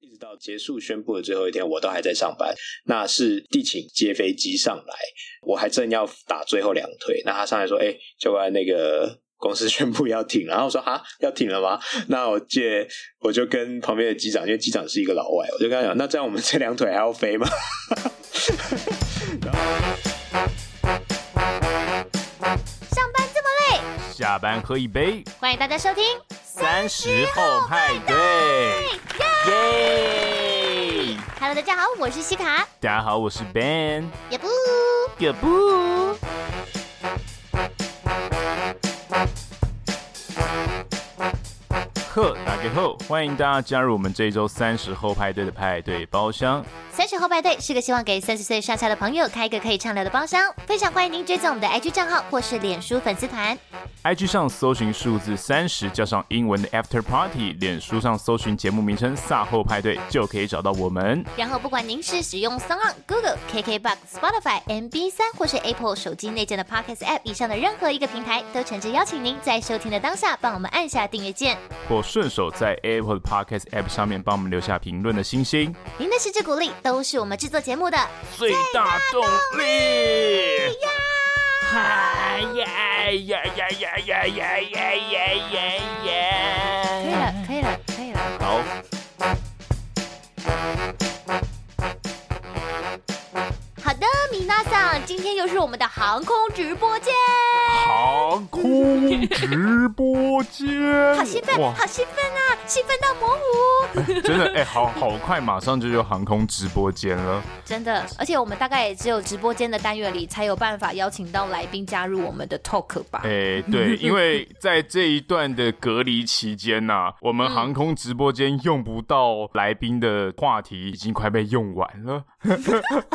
一直到结束宣布的最后一天，我都还在上班。那是地勤接飞机上来，我还正要打最后两腿。那他上来说：“哎、欸，教官，那个公司 宣布要停。”然后我说：“哈，要停了吗？”那我借我就跟旁边的机长，因为机长是一个老外，我就跟他讲：“那这样我们这两腿还要飞吗？” 上班这么累，下班喝一杯。欢迎大家收听三十后派对。耶！Hello，大家好，我是西卡。大家好，我是 Ben。也不，也不。欢迎大家加入我们这一周三十后派对的派对包厢。三十后派对是个希望给三十岁上下的朋友开一个可以畅聊的包厢，非常欢迎您追踪我们的 IG 账号或是脸书粉丝团。IG 上搜寻数字三十加上英文的 After Party，脸书上搜寻节目名称“萨后派对”就可以找到我们。然后不管您是使用 SoundOn、Google、KKBox、Spotify、MB 三或是 Apple 手机内建的 Podcast App 以上的任何一个平台，都诚挚邀请您在收听的当下帮我们按下订阅键，或顺手在 Apple 的 Podcast App 上面帮我们留下评论的星星。您的支持鼓励。都是我们制作节目的最大动力呀！哎呀呀呀呀呀呀呀呀呀！的，米娜桑，今天又是我们的航空直播间。航空直播间，好兴奋，好兴奋啊！兴奋到模糊，欸、真的哎、欸，好好快，马上就有航空直播间了。真的，而且我们大概也只有直播间的单元里才有办法邀请到来宾加入我们的 talk 吧？哎、欸，对，因为在这一段的隔离期间呐、啊，我们航空直播间用不到来宾的话题已经快被用完了。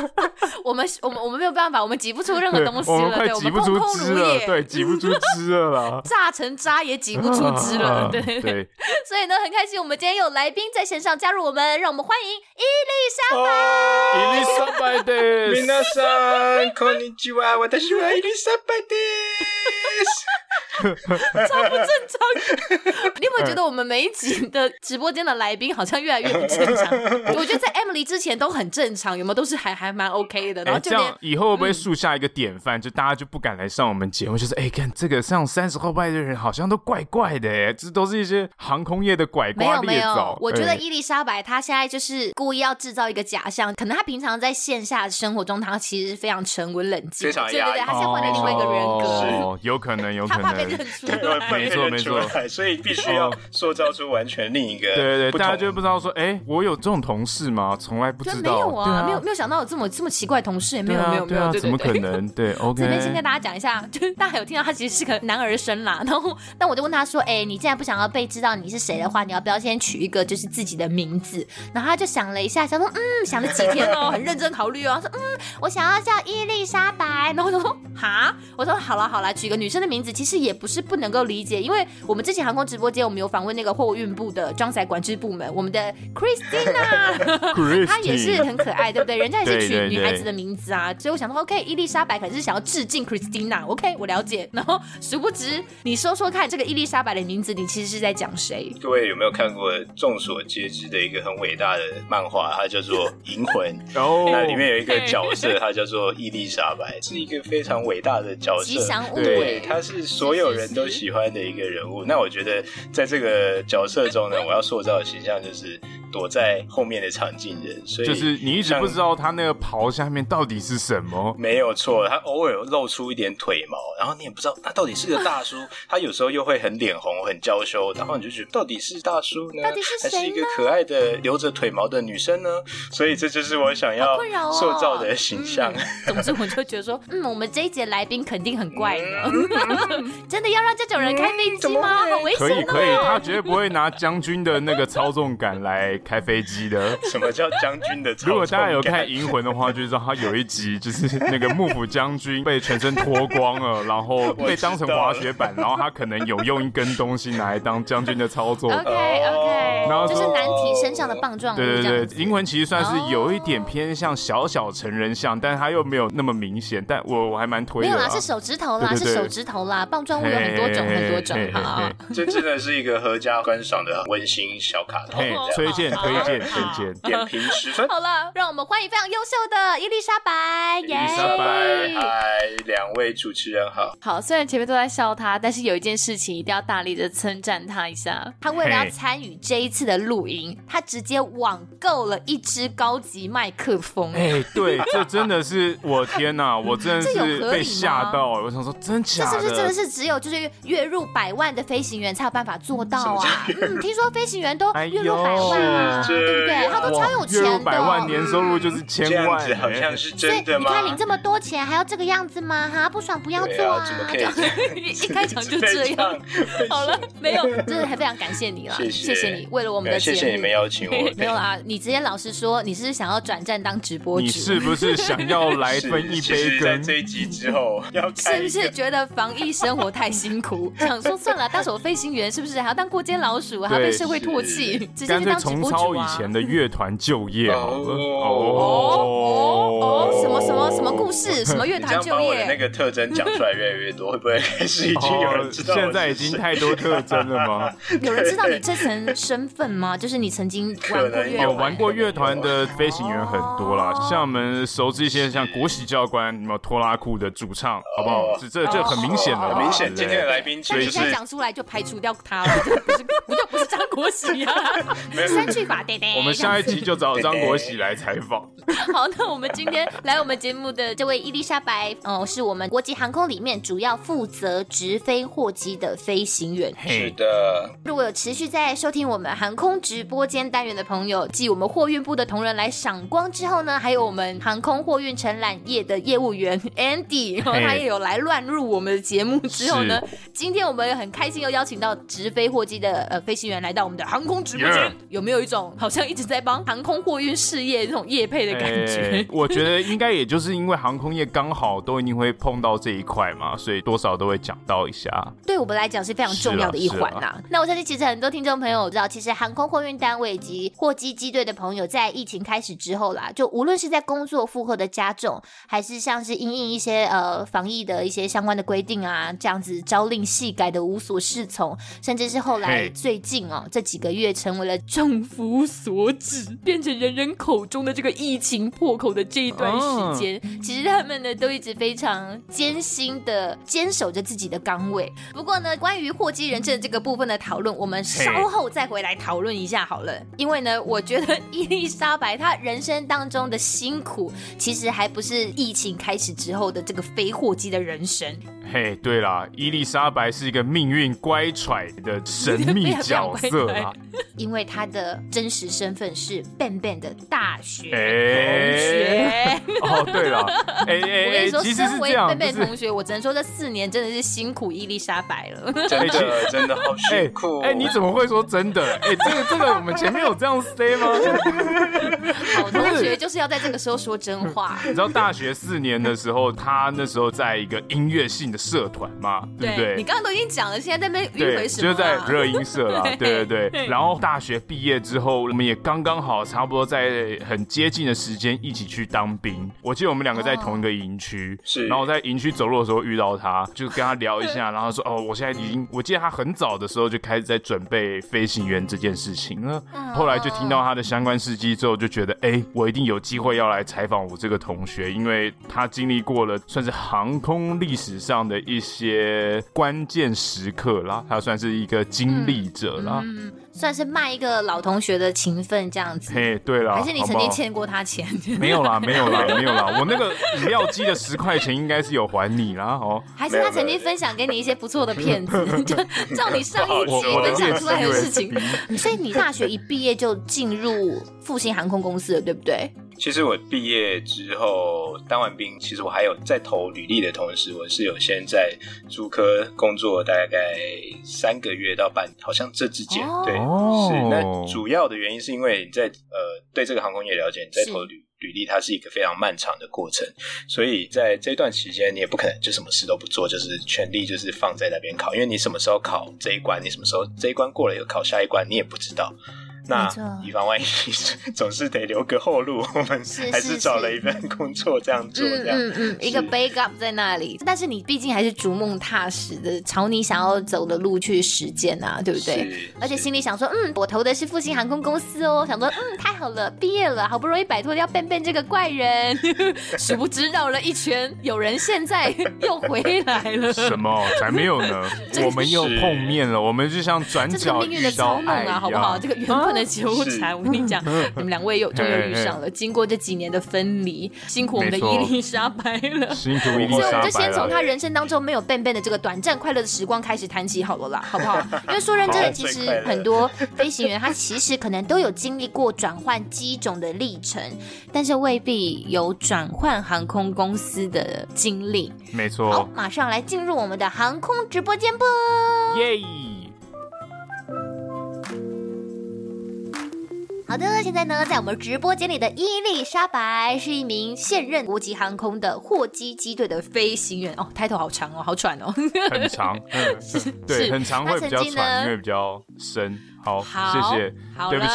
我们我们我们没有办法，我们挤不出任何东西了，我们快挤不出汁了，对，挤不出汁了啦，榨成渣也挤不出汁了，对对，对。所以呢，很开心，我们今天有来宾在线上加入我们，让我们欢迎伊丽莎白。伊丽莎白的，皆さんこんにちは，私は伊丽莎白です。 超不正常！你有没有觉得我们每一集的直播间的来宾好像越来越不正常？我觉得在 Emily 之前都很正常，有没有？都是还还蛮 OK 的。然后就、欸、这样以后会不会树下一个典范、嗯？就大家就不敢来上我们节目，就是哎，看这个上三十后派的人好像都怪怪的，哎，这都是一些航空业的拐瓜裂枣。没有没有，我觉得伊丽莎白她现在就是故意要制造一个假象，可能她平常在线下生活中，她其实非常沉稳冷静。对对对，她现在换了另外一个人格，哦，有可能，有可能。对，没错没错，所以必须要塑造出完全另一个。对对对，大家就不知道说，哎，我有这种同事吗？从来不知道。没有啊，啊没有没有想到有这么这么奇怪同事，没有没有没有，怎么可能？对，OK。这边先跟大家讲一下，就 是大家有听到他其实是个男儿身啦。然后，但我就问他说，哎，你既然不想要被知道你是谁的话，你要不要先取一个就是自己的名字？然后他就想了一下，想说，嗯，想了几天哦，很认真考虑哦，他说，嗯，我想要叫伊丽莎白。然后我就说，哈，我说好了好了，取个女生的名字，其实也不是不能够理解，因为我们之前航空直播间，我们有访问那个货运部的装载管制部门，我们的 Christina，她也是很可爱，对不对？人家也是取女孩子的名字啊，对对对，所以我想说，OK，伊丽莎白可能是想要致敬 Christina，OK，我了解。然后殊不知，你说说看，这个伊丽莎白的名字，你其实是在讲谁？各位有没有看过众所皆知的一个很伟大的漫画？它叫做《银魂》，然后那里面有一个角色，它叫做伊丽莎白，是一个非常伟大的角色，吉祥物，对，他是所有人都喜欢的一个人物。那我觉得，在这个角色中呢，我要塑造的形象就是躲在后面的场景人，所以就是你一直不知道他那个袍下面到底是什么。没有错，他偶尔露出一点腿毛，然后你也不知道他到底是个大叔，他有时候又会很脸红、很娇羞，然后你就觉得到底是大叔呢，到底是谁呢？还是一个可爱的留着腿毛的女生呢？所以这就是我想要塑造的形象。哦嗯、总之，我就觉得说，嗯，我们这一节来宾肯定很怪呢，嗯、真的要让这种人开飞机吗？嗯好危险哦、可以可以，他绝对不会拿将军的那个操纵感来开飞机的。什么叫将军的？如果大家有看《银魂》的话，就知道他有一集就是那个幕府将军被全身脱光了，然后被当成滑雪板，然后他可能有用一根东西拿来当将军的操作。OK OK，然后就是男体身上的棒状。对对对，《银魂》其实算是有一点偏向小小成人像，但是他又没有那么明显。但我我还蛮推的。没有啦，是手指头啦，是手指头啦，棒状物有很多种，很多种哈。这真的是一个合家观赏的温馨小卡通，推荐推荐推荐。点评十分。好了，让我们欢迎非常优秀的伊丽莎白。伊丽莎白，嗨，两位主持人好。好，虽然前面都在笑他，但是有一件事情一定要大力的称赞他一下。他为了要参与这一次的录音，他直接网购了一支高级麦克风。哎，对，这真的是我天哪，我真的是被吓到。我想说，真假的？这是不是真的是只有就是月入百万的飞行员才有办法做到啊？嗯，听说飞行员都月入百万啊，对不对？他都超有钱的。月入百万，年收入就是千万，好像是真的吗？你看领这么多钱，还要这个样子吗？哈，不爽不要做啊！怎么可以？一开场就这样。好了，没有，真的还非常感谢你了，谢谢你为了我们的节目，谢谢你们邀请我。没有啦，你直接老实说，你是想要转战当直播主？你是不是想要来分一杯羹？这一集之后要是不是觉得防疫生活太辛苦，想说算了，当什么飞行员是不是还要当过街老鼠，还要被社会唾弃？直接去当直播主啊！重操以前的乐团就业 哦哦哦！什么什么什么故事？什么乐团就业？那个特征讲出来越来越多，会不会是已经有人知道？现在已经太多特征了吗？有人知道你这层身份吗？就是你曾经玩过乐有玩过乐团的飞行员很多啦，像我们熟知一些像国玺教官，什么拖拉库的主唱，好不好？这这这很明显的，很明显。今天的来宾，所以现在讲出来就排除掉他了，不是，不就不是张国喜啊？删去法，对对。我们下一集就找张国喜来采访。好，那我们今天来我们节目的这位伊丽莎白，哦，是我们国际航空里面主要负责直飞货机的飞行员。是的。如果有持续在收听我们航空直播间单元的朋友，继我们货运部的同仁来赏光之后呢，还有我们航空货运承揽业的业务员 Andy，然后他也有来乱入我们的节目之后呢，今天我们很开心又邀请到直飞货机的呃飞行员来到我们的航空直播间，有没有一种好像一直在帮航空货运事业这种业配的感觉？我觉得应该也就是因为航空业刚好都一定会碰到这一块嘛，所以多少都会讲到一下。对我们来讲是非常重要的一环呐。那我相信其实很多听众朋友知道，其实航空货运单位以及货机机队的朋友，在疫情开始之后啦，就无论是在工作负荷的加重，还是像是因应一些呃防疫的一些相关的规定啊，这样子朝令夕改的无所适从，甚至是后来最近哦这几个月成为了政府所指，变成人人口中的这个疫情破口的这一段时间，其实他们呢都一直非常艰辛的坚守着自己的岗位。不过呢，关于货机人证这个部分的讨论，我们稍后再回来讨论一下好了。因为呢，我觉得伊丽莎白她人生当中的辛苦，其实还不是疫情开始之后的这个非货机的人生。嘿，对啦，伊丽莎白是一个命运乖舛的神秘 角色啊，因为她的真实身份是 Ben Ben 的大学同学。哦，对了，哎哎，我跟你说，其实身为 Ben Ben 同学，我只能说这四年真的是辛苦伊丽莎白了，真的真的好辛苦。哎，你怎么会说真的？哎，这个这个，我们前面有这样 say 吗？好同学就是要在这个时候说真话。你知道大学四年的时候，他那时候在一个音乐性的社团嘛，对不对？你刚刚都已经讲了，现在在那边迂回什么？就是在热音社啦，对对对。然后大学毕业之后，我们也刚刚好差不多在很接近的时间一起去当兵。我记得我们两个在同一个营区，是。然后我在营区走路的时候遇到他，就跟他聊一下，然后说：“哦，我现在已经……我记得他很早的时候就开始在准备飞行员这件事情了。后来就听到他的相关事迹之后，就觉得：哎，我一定有机会要来采访我这个同学，因为他经历过了算是航空历史上的。”一些关键时刻啦，他算是一个经历者啦，算是卖一个老同学的情分这样子。嘿，对了，还是你曾经欠过他钱？没有啦，没有啦，没有啦，我那个饮料机的十块钱应该是有还你啦，哦。还是他曾经分享给你一些不错的片子，就照你上一集分享出来的事情。所以你大学一毕业就进入复兴航空公司了，对不对？其实我毕业之后当完兵，其实我还有在投履历的同时，我是有先在租科工作大概三个月到半，好像这之间、oh. 对是。那主要的原因是因为你在呃对这个航空业了解，你在投履履历，它是一个非常漫长的过程，所以在这段期间你也不可能就什么事都不做，就是全力就是放在那边考，因为你什么时候考这一关，你什么时候这一关过了又考下一关，你也不知道。那以防万一，总是得留个后路。我们还是找了一份工作这样做，这样嗯嗯，一个 backup 在那里。但是你毕竟还是逐梦踏实的，朝你想要走的路去实践啊，对不对？而且心里想说，嗯，我投的是复兴航空公司哦，想说，嗯，太好了，毕业了，好不容易摆脱掉 benben 这个怪人，殊不知绕了一圈，有人现在又回来了。什么？才没有呢？我们又碰面了，我们就像转角遇到爱啊，好不好？这个缘分的纠缠，我跟你讲，你们两位又终于遇上了。经过这几年的分离，辛苦我们的伊丽莎白了。辛苦伊丽莎白了。所以我们就先从他人生当中没有 benben 的这个短暂快乐的时光开始谈起好了啦，好不好？因为说认真的，其实很多飞行员他其实可能都有经历过转换机种的历程，但是未必有转换航空公司的经历。没错。好，马上来进入我们的航空直播间吧。耶！好的，现在呢，在我们直播间里的伊丽莎白是一名现任国际航空的货机机队的飞行员。哦，title 好长哦，好喘哦，很长，嗯，是。对，很长会比较喘，因为比较深。好，好，谢谢。好，对不起。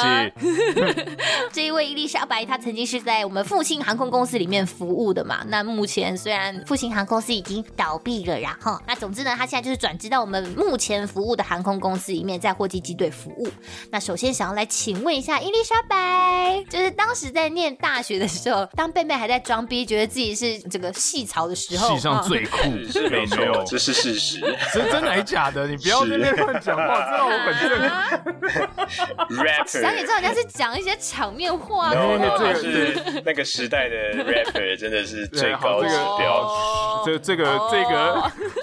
这一位伊丽莎白，她曾经是在我们复兴航空公司里面服务的嘛。那目前虽然复兴航空公司已经倒闭了，然后那总之呢，她现在就是转职到我们目前服务的航空公司里面，在货机机队服务。那首先想要来请问一下伊丽莎白，就是当时在念大学的时候，当 benben 还在装逼，觉得自己是这个戏潮的时候，系上最酷，是没错，这是事实。是真的还是假的？你不要在那边乱讲话，知道我本身。rapper，想你知道人家是讲一些场面话，然后这是那个时代的 rapper，真的是最高指标。这这个这个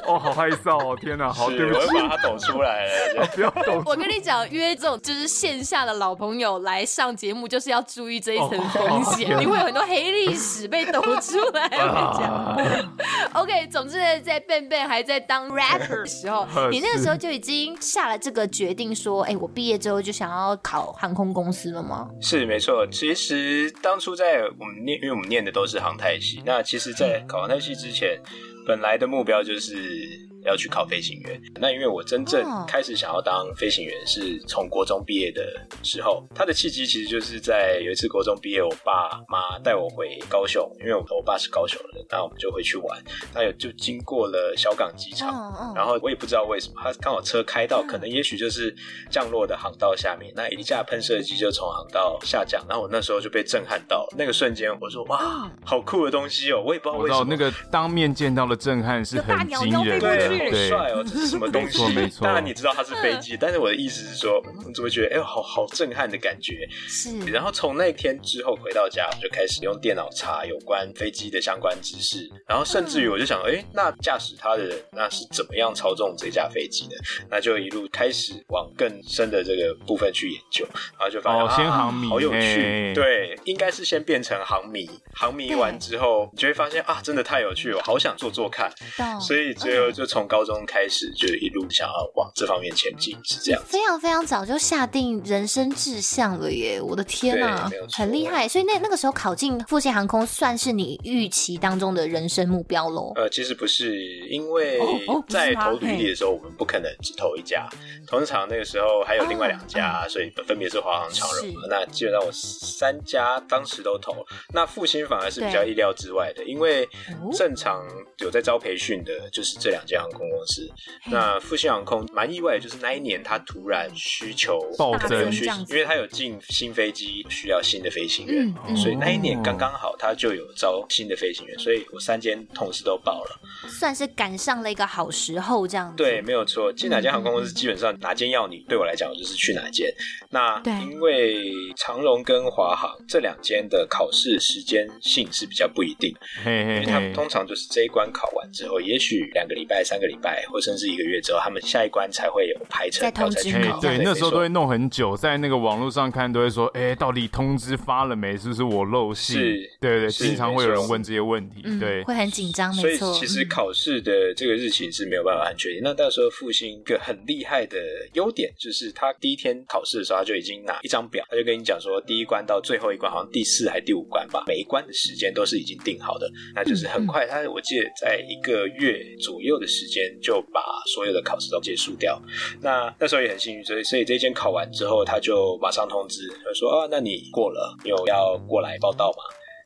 哦，好害臊哦！天哪，好对不起，我把它抖出来了，不要抖。我跟你讲，约这种就是线下的老朋友来上节目，就是要注意这一层风险，你会有很多黑历史被抖出来。我讲，OK，总之在 benben 还在当 rapper 的时候，你那个时候就已经下了这个决定，说，哎，我毕业之后就想要考航空公司了吗？是没错，其实当初在我们念，因为我们念的都是航太系，那其实，在考航太系之前，本来的目标就是。要去考飞行员，那因为我真正开始想要当飞行员是从国中毕业的时候，他的契机其实就是在有一次国中毕业，我爸妈带我回高雄，因为我我爸是高雄人，那我们就回去玩，那有就经过了小港机场，然后我也不知道为什么，他刚好车开到，可能也许就是降落的航道下面，那一架喷射机就从航道下降，然后我那时候就被震撼到，那个瞬间我说哇，好酷的东西哦，我也不知道为什么，那个当面见到的震撼是很惊人的。好帅哦！这是什么东西？没错，当然你知道它是飞机，但是我的意思是说，你怎么觉得哎，好好震撼的感觉？是。然后从那天之后回到家，我就开始用电脑查有关飞机的相关知识，然后甚至于我就想，哎，那驾驶它的人那是怎么样操纵这架飞机的？那就一路开始往更深的这个部分去研究，然后就发现，哦，先航迷，好有趣。对，应该是先变成航迷，航迷完之后，你就会发现啊，真的太有趣了，我好想做做看。所以最后就从高中开始就一路想要往这方面前进，是这样。非常非常早就下定人生志向了耶！我的天呐，很厉害。所以那那个时候考进复兴航空，算是你预期当中的人生目标喽？呃，其实不是，因为在投履历的时候，我们不可能只投一家，同场那个时候还有另外两家，所以分别是华航、长荣。那基本上我三家当时都投，那复兴反而是比较意料之外的，因为正常有在招培训的，就是这两家航空公司。那复兴航空蛮意外，就是那一年他突然需求暴增，因为他有进新飞机，需要新的飞行员，所以那一年刚刚好他就有招新的飞行员，所以我三间同时都报了，算是赶上了一个好时候，这样子。对，没有错。进哪间航空公司，基本上哪间要你，对我来讲，我就是去哪间。那因为长荣跟华航这两间的考试时间性是比较不一定，因为他们通常就是这一关考完之后，也许两个礼拜、三个礼拜，或甚至一个月之后，他们下一关才会有排程，然后再去考。对，那时候都会弄很久，在那个网络上看都会说，哎，到底通知发了没？是不是我漏信？是，对对，经常会有人问这些问题，对，会很紧张，没错。所以其实考试的这个日期是没有办法很确定。那到时候复兴一个很厉害的优点，就是他第一天考试的时候，他就已经拿一张表，他就跟你讲说，第一关到最后一关，好像第四还第五关吧，每一关的时间都是已经定好的，那就是很快。他我记得在一个月左右的时时间就把所有的考试都结束掉。那那时候也很幸运，所以所以这一间考完之后，他就马上通知，他说啊，那你过了，有要过来报道吗？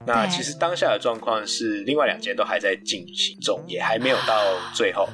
那其实当下的状况是，另外两间都还在进行中，也还没有到最后，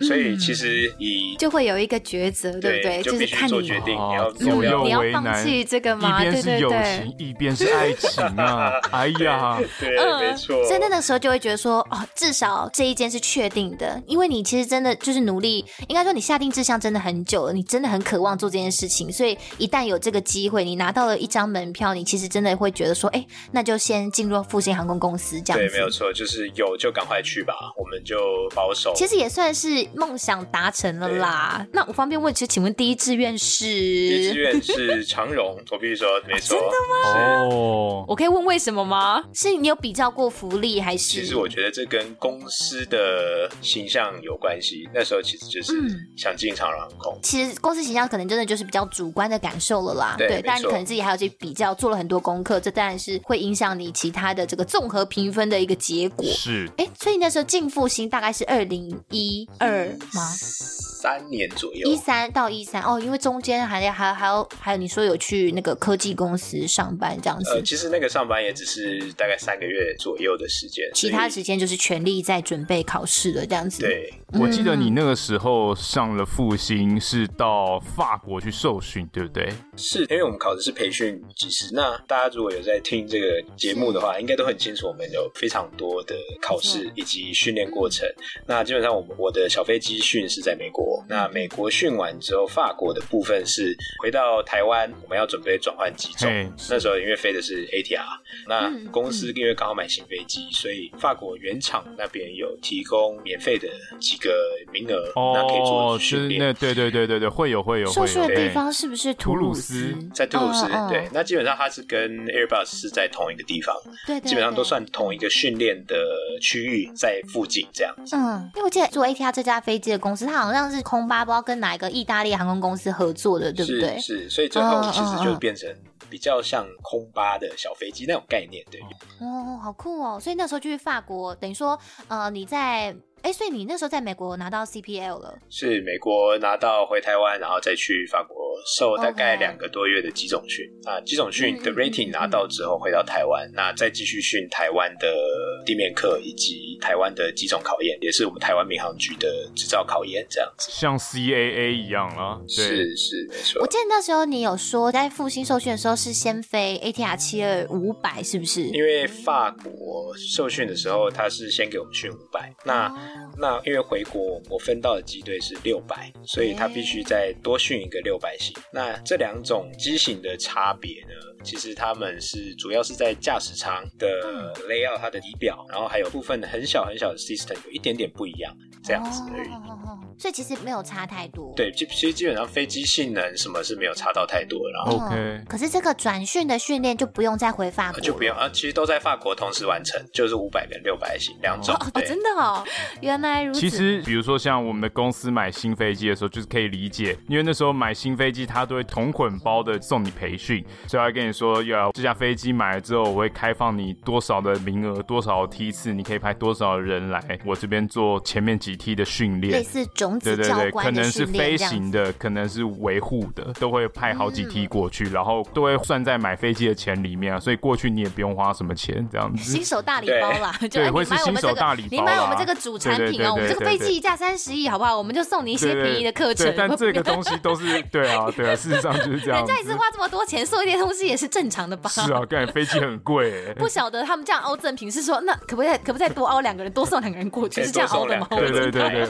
所以其实以就会有一个抉择，对不对？就必须做决定，你要左右你要放弃这个吗？一边是友情，一边是爱情啊！哎呀，对，没错。所以那个时候就会觉得说，哦，至少这一间是确定的，因为你其实真的就是努力，应该说你下定志向真的很久了，你真的很渴望做这件事情，所以一旦有这个机会，你拿到了一张门票，你其实真的会觉得说，哎，那就先进。若复兴航空公司这样子，对，没有错，就是有就赶快去吧，我们就保守。其实也算是梦想达成了啦。那我方便问，其实请问第一志愿是？第一志愿是长荣，我必须说没错。真的吗？哦，我可以问为什么吗？是你有比较过福利还是？其实我觉得这跟公司的形象有关系。那时候其实就是想进长荣航空。其实公司形象可能真的就是比较主观的感受了啦。对，但你可能自己还有去比较，做了很多功课，这当然是会影响你其他。他的这个综合评分的一个结果是，哎，所以那时候进复兴大概是二零一二吗？三年左右，一三到一三哦，因为中间还要还还有还有你说有去那个科技公司上班这样子。呃，其实那个上班也只是大概三个月左右的时间，其他时间就是全力在准备考试的这样子。对，我记得你那个时候上了复兴是到法国去受训，对不对？是，因为我们考的是培训机师。那大家如果有在听这个节目的话，应该都很清楚，我们有非常多的考试以及训练过程。那基本上，我们我的小飞机训是在美国。那美国训完之后，法国的部分是回到台湾，我们要准备转换机种。那时候因为飞的是 ATR，那公司因为刚好买新飞机，所以法国原厂那边有提供免费的几个名额，哦、那可以做训练。那对对对对对，会有会有。受训的地方是不是图鲁斯？在图鲁斯，对。那基本上它是跟 Airbus 是在同一个地方。对，对，对，基本上都算同一个训练的区域，在附近这样子。嗯，因为我记得做 ATR 这架飞机的公司，它好像是空巴，不知道跟哪一个意大利航空公司合作的，对不对？是，是，所以最后其实就变成比较像空巴的小飞机那种概念，对。哦，好酷哦！所以那时候就去法国，等于说，呃，你在。哎，所以你那时候在美国拿到 CPL 了？是美国拿到回台湾，然后再去法国受大概两个多月的机种训。啊，机种训的 rating 拿到之后回到台湾，嗯、那再继续训台湾的地面课以及台湾的机种考验，也是我们台湾民航局的执照考验，这样子。像 CAA 一样啊？是是没错。我记得那时候你有说在复兴受训的时候是先飞 ATR 七二五百，是不是？因为法国受训的时候，他是先给我们训五百，那。那因为回国我分到的机队是六百，所以他必须再多训一个六百型。那这两种机型的差别呢？其实他们是主要是在驾驶舱的 layout，它的仪表，然后还有部分很小很小的 system 有一点点不一样，这样子而已。所以其实没有差太多。对，其实基本上飞机性能什么是没有差到太多。然后 OK，可是这个转训的训练就不用再回法国，就不用啊，其实都在法国同时完成，就是五百跟六百型两种。哦，真的哦，原来如此。其实比如说像我们的公司买新飞机的时候，就是可以理解，因为那时候买新飞机，他都会同捆包的送你培训，所以他跟你说要这架飞机买了之后，我会开放你多少的名额，多少梯次，你可以派多少人来我这边做前面几梯的训练，类似种子教官。可能是飞行的，可能是维护的，都会派好几梯过去，然后都会算在买飞机的钱里面啊。所以过去你也不用花什么钱，这样子。新手大礼包啦，就你买我们这个，你买我们这个主产品哦，我们这个飞机一架三十亿，好不好？我们就送你一些便宜的课程。但这个东西都是对啊，对啊，事实上就是这样。人家一次花这么多钱送一点东西也是正常的吧？是啊，感觉飞机很贵。不晓得他们这样凹赠品是说，那可不可以可不可以再多凹两个人，多送两个人过去？是这样凹的吗？对对对对，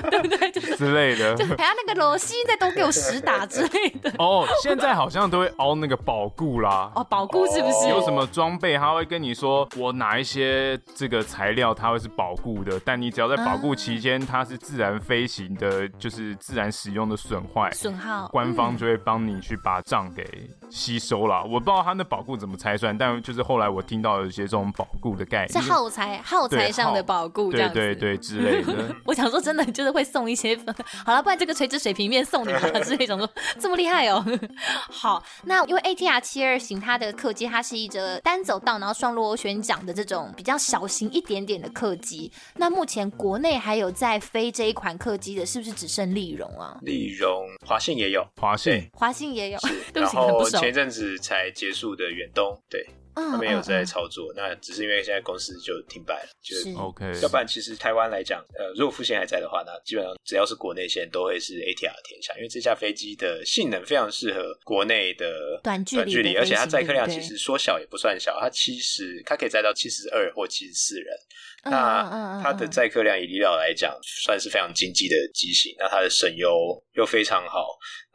对对对？之类的。就还要那个罗西再多给我十打之类的哦，现在好像都会凹那个保固啦。哦，保固是不是？有什么装备，他会跟你说，我哪一些这个材料，它会是保固的，但你只要在保固期间，它是自然飞行的，就是自然使用的损坏损耗，官方就会帮你去把账给吸收了。我不知道他那保固怎么拆算，但就是后来我听到有一些这种保固的概念，是耗材耗材上的保固，对对对之类的。我想说，真的就是会送一些，好了，不然这个垂直水平面送你了，是那种说这么厉害哦。好，那因为 ATR 七二型它的客机，它是一个单走道，然后双螺旋桨的这种比较小型一点点的客机。那目前国内还有在飞这一款客机的，是不是只剩丽荣啊？丽荣、华信也有，华信，华信也有。然后前一阵子才结束的远东，对。他们有在操作，嗯嗯嗯，那只是因为现在公司就停摆了，就是 OK。要不然其实台湾来讲，呃，如果复线还在的话，那基本上只要是国内线都会是 ATR 天下，因为这架飞机的性能非常适合国内的短距离，而且它载客量其实说小也不算小，它七十，它可以载到七十二或七十四人。那它的载客量以离岛来讲，算是非常经济的机型。那它的省油又非常好，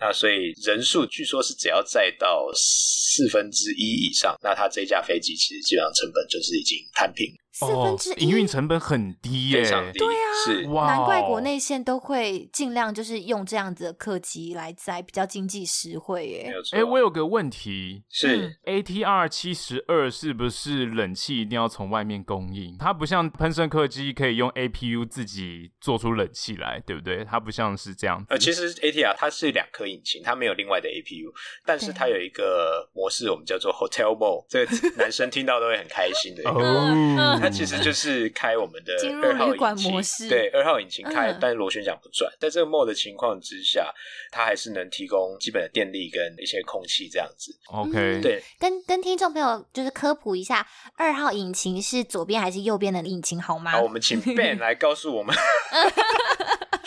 那所以人数据说是只要再到四分之一以上，那它这架飞机其实基本上成本就是已经摊平。四分之一，营运成本很低耶。对啊，是哇，难怪国内线都会尽量就是用这样子的客机来载，比较经济实惠耶。哎，我有个问题，是 ATR 七十二是不是冷气一定要从外面供应？它不像喷射客机可以用 APU 自己做出冷气来，对不对？它不像是这样。呃，其实 ATR 它是两颗引擎，它没有另外的 APU，但是它有一个模式，我们叫做 Hotel Mode，这个男生听到都会很开心的。哦，它其实就是。开我们的二号引擎模式，对，二号引擎开，但是螺旋桨不转。在这个 mode 的情况之下，它还是能提供基本的电力跟一些空气这样子。OK，对，跟跟听众朋友就是科普一下，二号引擎是左边还是右边的引擎好吗？好，我们请 Ben 来告诉我们。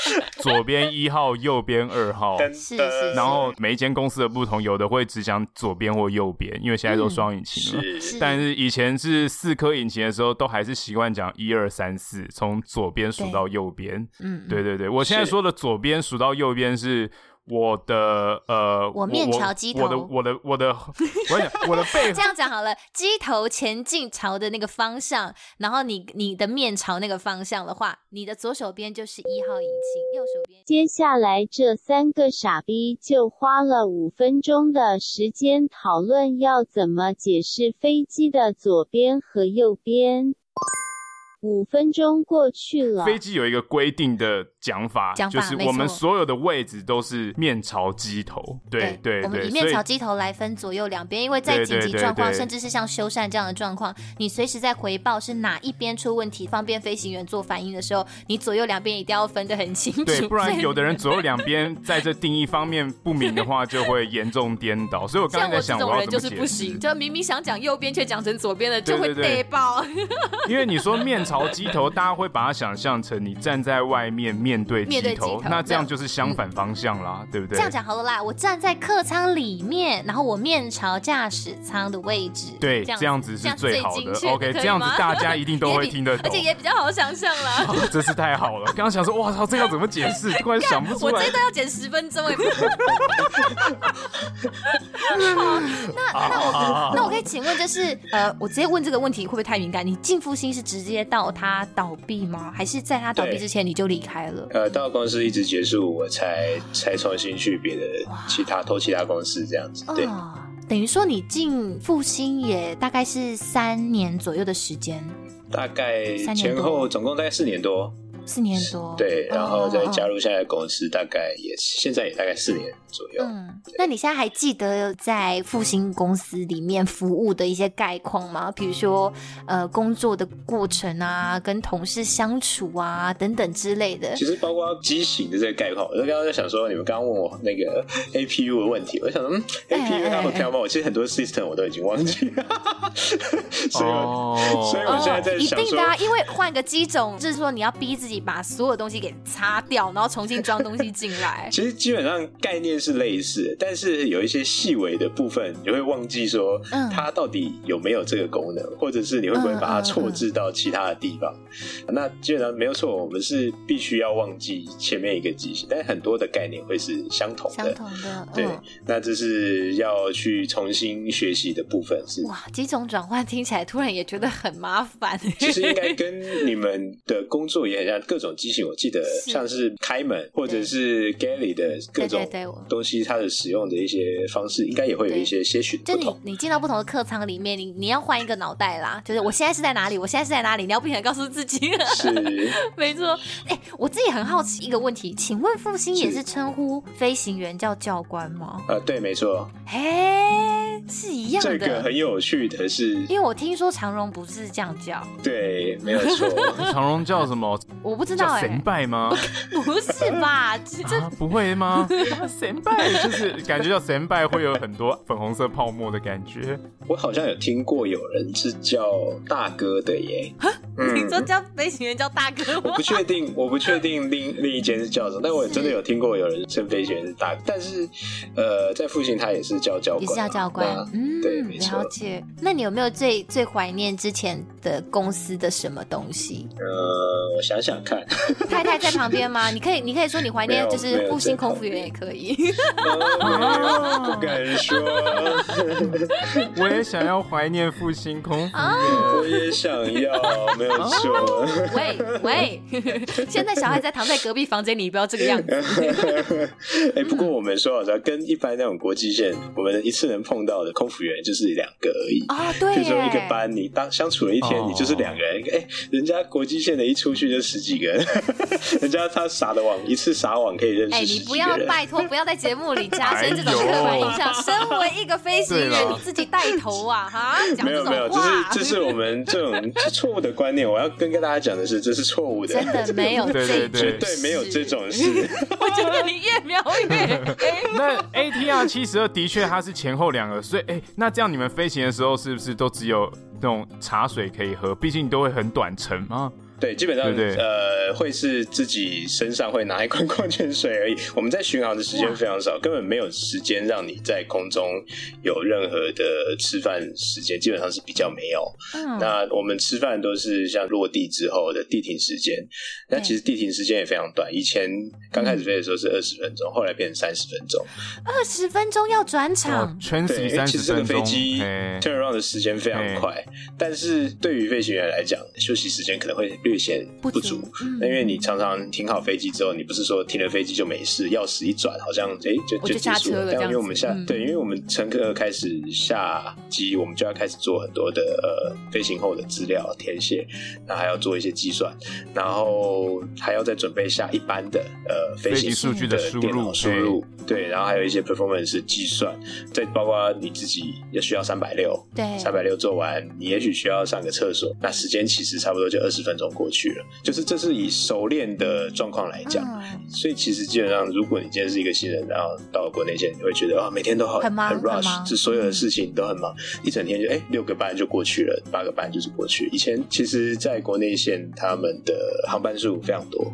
左边一号，右边二号，是是。然后每一间公司的不同，有的会只讲左边或右边，因为现在都双引擎了。是。但是以前是四颗引擎的时候，都还是习惯讲一二三四，从左边数到右边。嗯，对对对，我现在说的左边数到右边是。我的呃，我面朝机头，我的我的我 的，我讲我的背，这样讲好了，机头前进朝的那个方向，然后你你的面朝那个方向的话，你的左手边就是一号引擎，右手边。接下来这三个傻逼就花了五分钟的时间讨论要怎么解释飞机的左边和右边。五分钟过去了，飞机有一个规定的讲法，讲法就是我们所有的位置都是面朝机头。对对，对，我们以面朝机头来分左右两边，因为在紧急状况，甚至是像修缮这样的状况，你随时在回报是哪一边出问题，方便飞行员做反应的时候，你左右两边一定要分得很清楚。对，不然有的人左右两边在这定义方面不明的话，就会严重颠倒。所以我刚才在想，像我这种人就是不行，就明明想讲右边，却讲成左边的，就会跌爆。因为你说面。朝机头，大家会把它想象成你站在外面面对机头，那这样就是相反方向啦，嗯、对不对？这样讲好了啦，我站在客舱里面，然后我面朝驾驶舱的位置，对，这样子是最好的。OK，这样子大家一定都会听得懂，而且也比较好想象啦。哦、真是太好了，刚刚想说，哇操，这要怎么解释？突然想不出来。我这都要剪十分钟哎。好，那那我那我可以请问，就是呃，我直接问这个问题会不会太敏感？你进复兴是直接到。他倒闭吗？还是在他倒闭之前你就离开了？呃，到公司一直结束，我才才重新去别的其他投其他公司这样子。对，哦、等于说你进复兴也大概是三年左右的时间，大概前后总共大概四年多。四年多，对，然后再加入现在的公司，大概也现在也大概四年左右。嗯，那你现在还记得在复兴公司里面服务的一些概况吗？比如说，呃，工作的过程啊，跟同事相处啊，等等之类的。其实包括机型的这个概况，我就刚刚在想说，你们刚刚问我那个 APU 的问题，我想说，嗯，APU 它会飘吗？我其实很多 system 我都已经忘记了，所以，所以我现在在想说，一定的啊，因为换个机种，就是说你要逼自己。把所有东西给擦掉，然后重新装东西进来。其实基本上概念是类似的，但是有一些细微的部分，你会忘记说它到底有没有这个功能，嗯、或者是你会不会把它错置到其他的地方。嗯嗯嗯、那基本上没有错，我们是必须要忘记前面一个机型，但很多的概念会是相同的。相同的，对。嗯、那这是要去重新学习的部分是。哇，几种转换听起来突然也觉得很麻烦。其实应该 跟你们的工作也很像。各种机型，我记得像是开门或者是 galley 的各种东西，它的使用的一些方式，应该也会有一些些许不同。就你你进到不同的客舱里面，你你要换一个脑袋啦，就是我现在是在哪里？我现在是在哪里？你要不停的告诉自己。是，没错。哎、欸，我自己很好奇一个问题，请问复兴也是称呼飞行员叫教官吗？呃，对，没错。嘿，是一样的。这个很有趣的是，因为我听说长荣不是这样叫。对，没有错。长荣叫什么？我不知道、欸。神拜吗？不是吧？这、啊、不会吗？神拜就是感觉叫神拜会有很多粉红色泡沫的感觉。我好像有听过有人是叫大哥的耶。嗯、你说叫飞行员叫大哥吗？我不确定，我不确定另 另一间是叫什么，但我真的有听过有人称飞行员是大哥。但是呃，在复兴他也是叫教官，也是叫教官。嗯，对，没错。了解。那你有没有最最怀念之前的公司的什么东西？呃，我想想看。太太在旁边吗？你可以，你可以说你怀念就是复兴空服员也可以。呃、不敢说。我也想要怀念复兴空服员，啊、我也想要，没有错。啊、喂喂，现在小孩在躺在隔壁房间里，不要这个样子。哎、欸，不过我们说好像跟一般那种国际线，我们一次能碰到的空服员就是两个而已啊。对，就说一个班，你当相处了一天，你就是两个人。哎、欸，人家国际线的一出去就十几个人。人家他撒的网一次撒网可以认识。哎、欸，你不要拜托，不要在节目里加深这种刻板印象。身为一个飞行员，你自己带头啊！哈，没有没有，这是这是我们这种错误的观念。我要跟跟大家讲的是，这是错误的，真的没有 这种事，绝对没有这种事。我觉得你越描越黑。那 ATR 七十二的确它是前后两个，所以哎、欸，那这样你们飞行的时候是不是都只有那种茶水可以喝？毕竟你都会很短程吗？对，基本上对对呃，会是自己身上会拿一罐矿泉水而已。我们在巡航的时间非常少，根本没有时间让你在空中有任何的吃饭时间，基本上是比较没有。嗯，那我们吃饭都是像落地之后的地停时间，那其实地停时间也非常短。以前刚开始飞的时候是二十分钟，后来变成三十分钟。二十分钟要转场，全死三十分钟。其实这个飞机 turn around 的时间非常快，但是对于飞行员来讲，休息时间可能会略显不足，那、嗯、因为你常常停好飞机之后，你不是说停了飞机就没事，钥匙一转好像哎、欸、就就结束了。但因为我们下、嗯、对，因为我们乘客开始下机，我们就要开始做很多的呃飞行后的资料填写，那还要做一些计算，然后还要再准备下一班的呃飞行数据的电脑输入，对，然后还有一些 performance 计算，再包括你自己也需要三百六，对，三百六做完，你也许需要上个厕所，那时间其实差不多就二十分钟过去了。就是这是以熟练的状况来讲，嗯，所以其实基本上，如果你今天是一个新人，然后到了国内线，你会觉得啊，每天都好很忙，很 rush，这所有的事情都很忙，嗯，一整天就哎六个班就过去了，八个班就是过去。以前其实，在国内线他们的航班数非常多，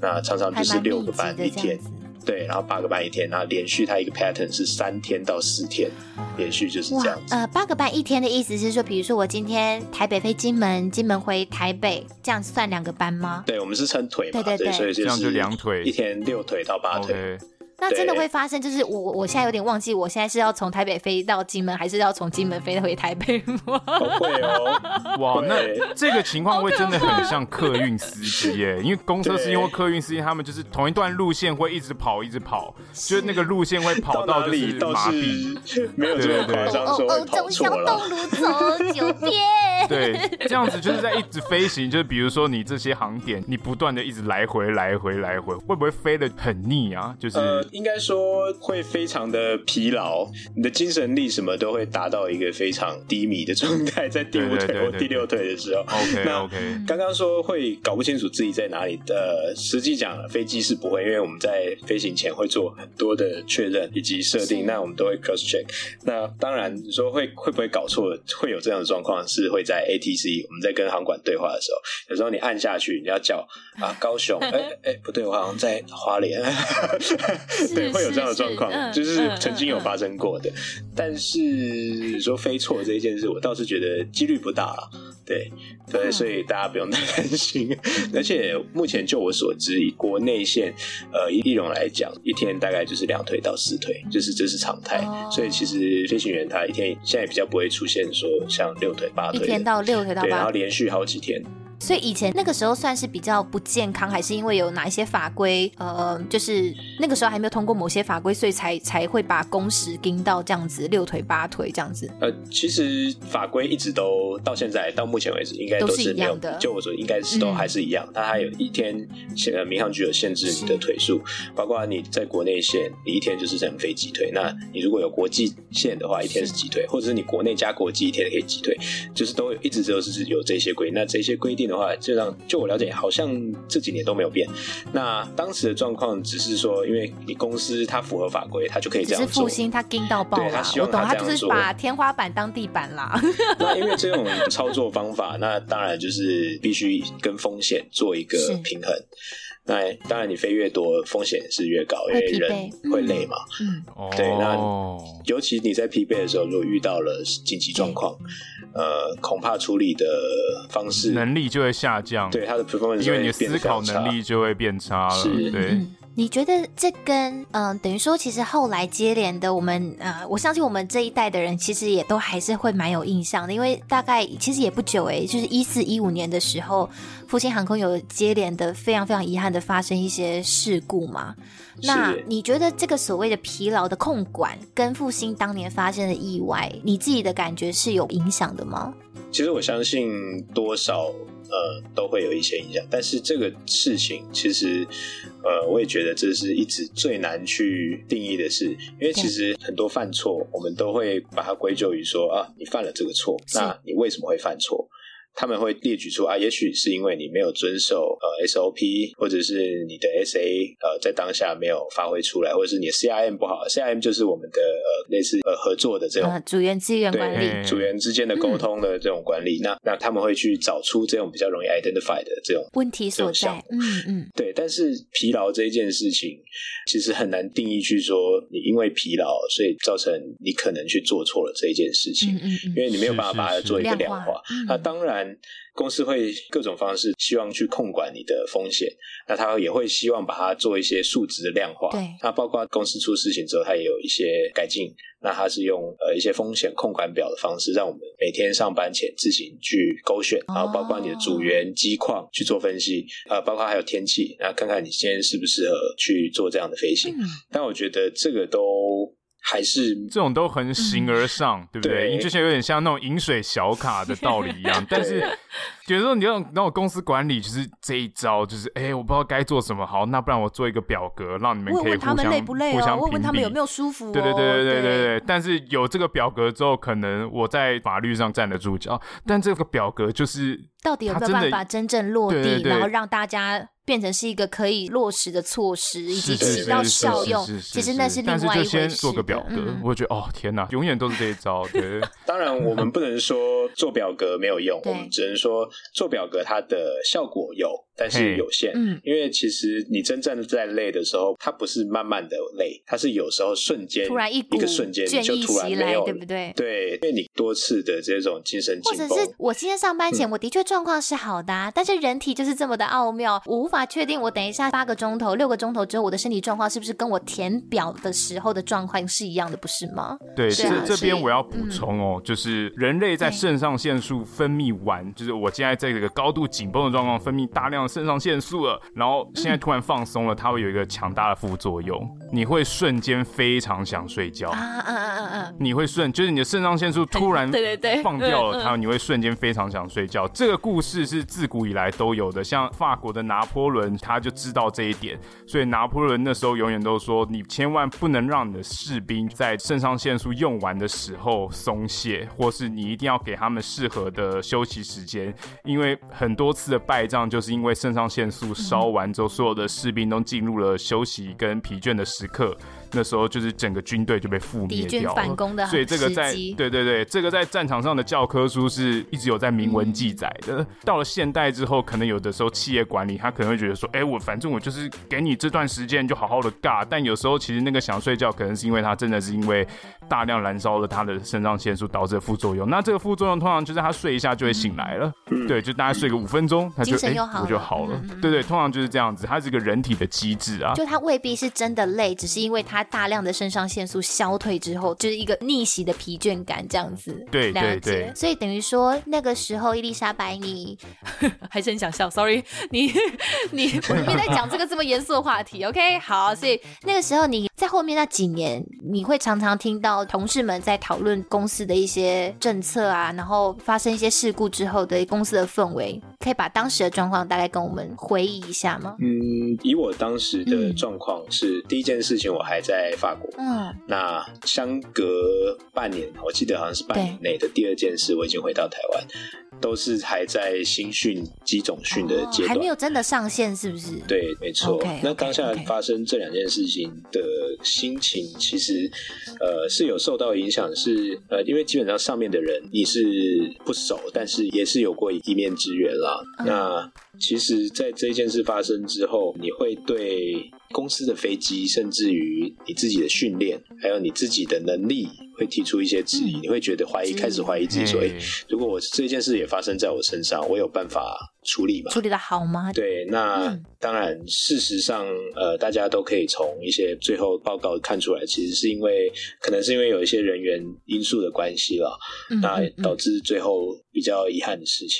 那常常就是六个班一天。对，然后八个班一天，然后连续它一个 pattern 是三天到四天，连续就是这样子。呃，八个班一天的意思是说，比如说我今天台北飞金门，金门回台北，这样算两个班吗？对，我们是称腿嘛，对对对，对所以就是这样就两腿，一天六腿到八腿。Okay. 那真的会发生，就是我我现在有点忘记，我现在是要从台北飞到金门，还是要从金门飞回台北吗？会哦，哇，那这个情况会真的很像客运司机耶，因为公车司机或客运司机他们就是同一段路线会一直跑，一直跑，就是那个路线会跑到就是麻痹，没有这么夸张说会跑错了。东路走九遍，对，这样子就是在一直飞行，就是比如说你这些航点，你不断的一直来回来回来回，会不会飞得很腻啊？就是。呃应该说会非常的疲劳，你的精神力什么都会达到一个非常低迷的状态，在第五腿或第六腿的时候。OK 那 OK。刚刚说会搞不清楚自己在哪里的，实际讲飞机是不会，因为我们在飞行前会做很多的确认以及设定，那我们都会 cross check。那当然你说会会不会搞错，会有这样的状况，是会在 ATC 我们在跟航管对话的时候，有时候你按下去，你要叫啊高雄，哎 哎、欸欸、不对，我好像在花莲。对，会有这样的状况，嗯，就是曾经有发生过的。嗯嗯嗯、但是说飞错这一件事，我倒是觉得几率不大。对对，所以大家不用太担心。而且目前就我所知，以国内线呃以立荣来讲，一天大概就是两腿到四腿，就是这是常态。哦。所以其实飞行员他一天现在比较不会出现说像六腿八腿，一天到六腿到八腿，对，然后连续好几天。所以以前那个时候算是比较不健康，还是因为有哪一些法规？呃，就是那个时候还没有通过某些法规，所以才才会把工时盯到这样子六腿八腿这样子。呃，其实法规一直都到现在到目前为止，应该都是一样的。就我说，应该是都还是一样。它、嗯、还有一天，呃，民航局有限制你的腿数，包括你在国内线，你一天就是这样飞几腿。那你如果有国际线的话，一天是几腿，或者是你国内加国际一天可以几腿，就是都一直都是有这些规。那这些规定的话，就让就我了解，好像这几年都没有变。那当时的状况只是说，因为你公司它符合法规，它就可以这样做。只是复兴它盯到爆了，他希望他我懂，他就是把天花板当地板啦。那因为这种操作方法，那当然就是必须跟风险做一个平衡。那当然，你飞越多，风险是越高，因为人会累嘛。嗯，对。那尤其你在疲惫的时候，如果遇到了紧急状况，呃，恐怕处理的方式能力就会下降。对，他的 performance 因为你的思考能力就会变差了。对。嗯你觉得这跟嗯、呃，等于说，其实后来接连的我们呃，我相信我们这一代的人其实也都还是会蛮有印象的，因为大概其实也不久诶，就是一四一五年的时候，复兴航空有接连的非常非常遗憾的发生一些事故嘛。那你觉得这个所谓的疲劳的控管跟复兴当年发生的意外，你自己的感觉是有影响的吗？其实我相信多少。呃，都会有一些影响，但是这个事情其实，呃，我也觉得这是一直最难去定义的事，因为其实很多犯错，我们都会把它归咎于说啊，你犯了这个错，那你为什么会犯错？他们会列举出啊，也许是因为你没有遵守呃 SOP，或者是你的 SA 呃在当下没有发挥出来，或者是你的 CRM 不好，CRM 就是我们的呃类似呃合作的这种、呃、组员资源管理，组员之间的沟通的这种管理，嗯、那那他们会去找出这种比较容易 identify 的这种问题所在，嗯嗯，对。但是疲劳这一件事情，其实很难定义去说你因为疲劳所以造成你可能去做错了这一件事情，嗯嗯，嗯，因为你没有办法把它做一个量化，那当然。公司会各种方式希望去控管你的风险，那他也会希望把它做一些数值的量化。对，那包括公司出事情之后，它也有一些改进。那它是用呃一些风险控管表的方式，让我们每天上班前自行去勾选，然后包括你的组员机况去做分析，呃，包括还有天气，然后看看你今天适不适合去做这样的飞行。嗯。但我觉得这个都。还是这种都很形而上，嗯、对不对？对，因为就像有点像那种饮水小卡的道理一样。但是，比如说你让那种公司管理，就是这一招，就是哎、欸，我不知道该做什么，好，那不然我做一个表格，让你们可以互相问问他们累不累、哦、互相，问问他们有没有舒服、哦。对对对对对对对。但是有这个表格之后，可能我在法律上站得住脚，但这个表格就是到底有没有办法真正落地，然后让大家。变成是一个可以落实的措施，以及起到效用。其实那是另外一回事。但是就先做个表格，嗯、我觉得哦天哪，永远都是这一招。对，当然我们不能说做表格没有用，我们只能说做表格它的效果有。但是有限，嗯，因为其实你真正在累的时候，它不是慢慢的累，它是有时候瞬间突然一一个瞬间就突然没有，对不对？对，因为你多次的这种精神紧绷，或者是我今天上班前，我的确状况是好的，啊嗯，但是人体就是这么的奥妙，我无法确定我等一下八个钟头、六个钟头之后，我的身体状况是不是跟我填表的时候的状况是一样的，不是吗？对，是啊，这这边我要补充哦，嗯，就是人类在肾上腺素分泌完，就是我现在在这个高度紧绷的状况，分泌大量的肾上腺素了。然后现在突然放松了，它会有一个强大的副作用，你会瞬间非常想睡觉。啊啊啊啊！你会瞬，就是你的肾上腺素突然 对对对放掉了，它你会瞬间非常想睡觉。这个故事是自古以来都有的，像法国的拿破仑他就知道这一点，所以拿破仑那时候永远都说，你千万不能让你的士兵在肾上腺素用完的时候松懈，或是你一定要给他们适合的休息时间，因为很多次的败仗就是因为肾上腺素。烧完之后，所有的士兵都进入了休息跟疲倦的时刻。那时候就是整个军队就被覆灭掉了，所以这个在对对对，这个在战场上的教科书是一直有在明文记载的。嗯。到了现代之后，可能有的时候企业管理他可能会觉得说，哎，我反正我就是给你这段时间就好好的尬。但有时候其实那个想睡觉，可能是因为他真的是因为大量燃烧了他的肾上腺素导致的副作用。那这个副作用通常就是他睡一下就会醒来了，嗯、对，就大概睡个五分钟，他就哎我就好了。对对，通常就是这样子，它是一个人体的机制啊。就他未必是真的累，只是因为他。他大量的肾上腺素消退之后，就是一个逆袭的疲倦感这样子。对对对，所以等于说那个时候伊丽莎白你 还是很想笑，sorry，你你我没在讲这个这么严肃的话题，OK，好，所以那个时候你在后面那几年，你会常常听到同事们在讨论公司的一些政策啊，然后发生一些事故之后的公司的氛围，可以把当时的状况大概跟我们回忆一下吗？嗯，以我当时的状况是，第一件事情我还在法国，嗯，那相隔半年，我记得好像是半年内的第二件事，我已经回到台湾。都是还在新训、机种训的阶段，还没有真的上线，是不是？对，没错。Okay, 那当下发生这两件事情的心情，其实呃是有受到影响，是呃因为基本上上面的人你是不熟，但是也是有过一面之缘啦。嗯、那其实，在这件事发生之后，你会对公司的飞机，甚至于你自己的训练，还有你自己的能力。会提出一些质疑，嗯、你会觉得怀疑，开始怀疑自己说：“哎，如果我这件事也发生在我身上，我有办法处理吧？处理的好吗？”对，那、嗯、当然，事实上，呃，大家都可以从一些最后报告看出来，其实是因为可能是因为有一些人员因素的关系了，嗯、那导致最后比较遗憾的事情。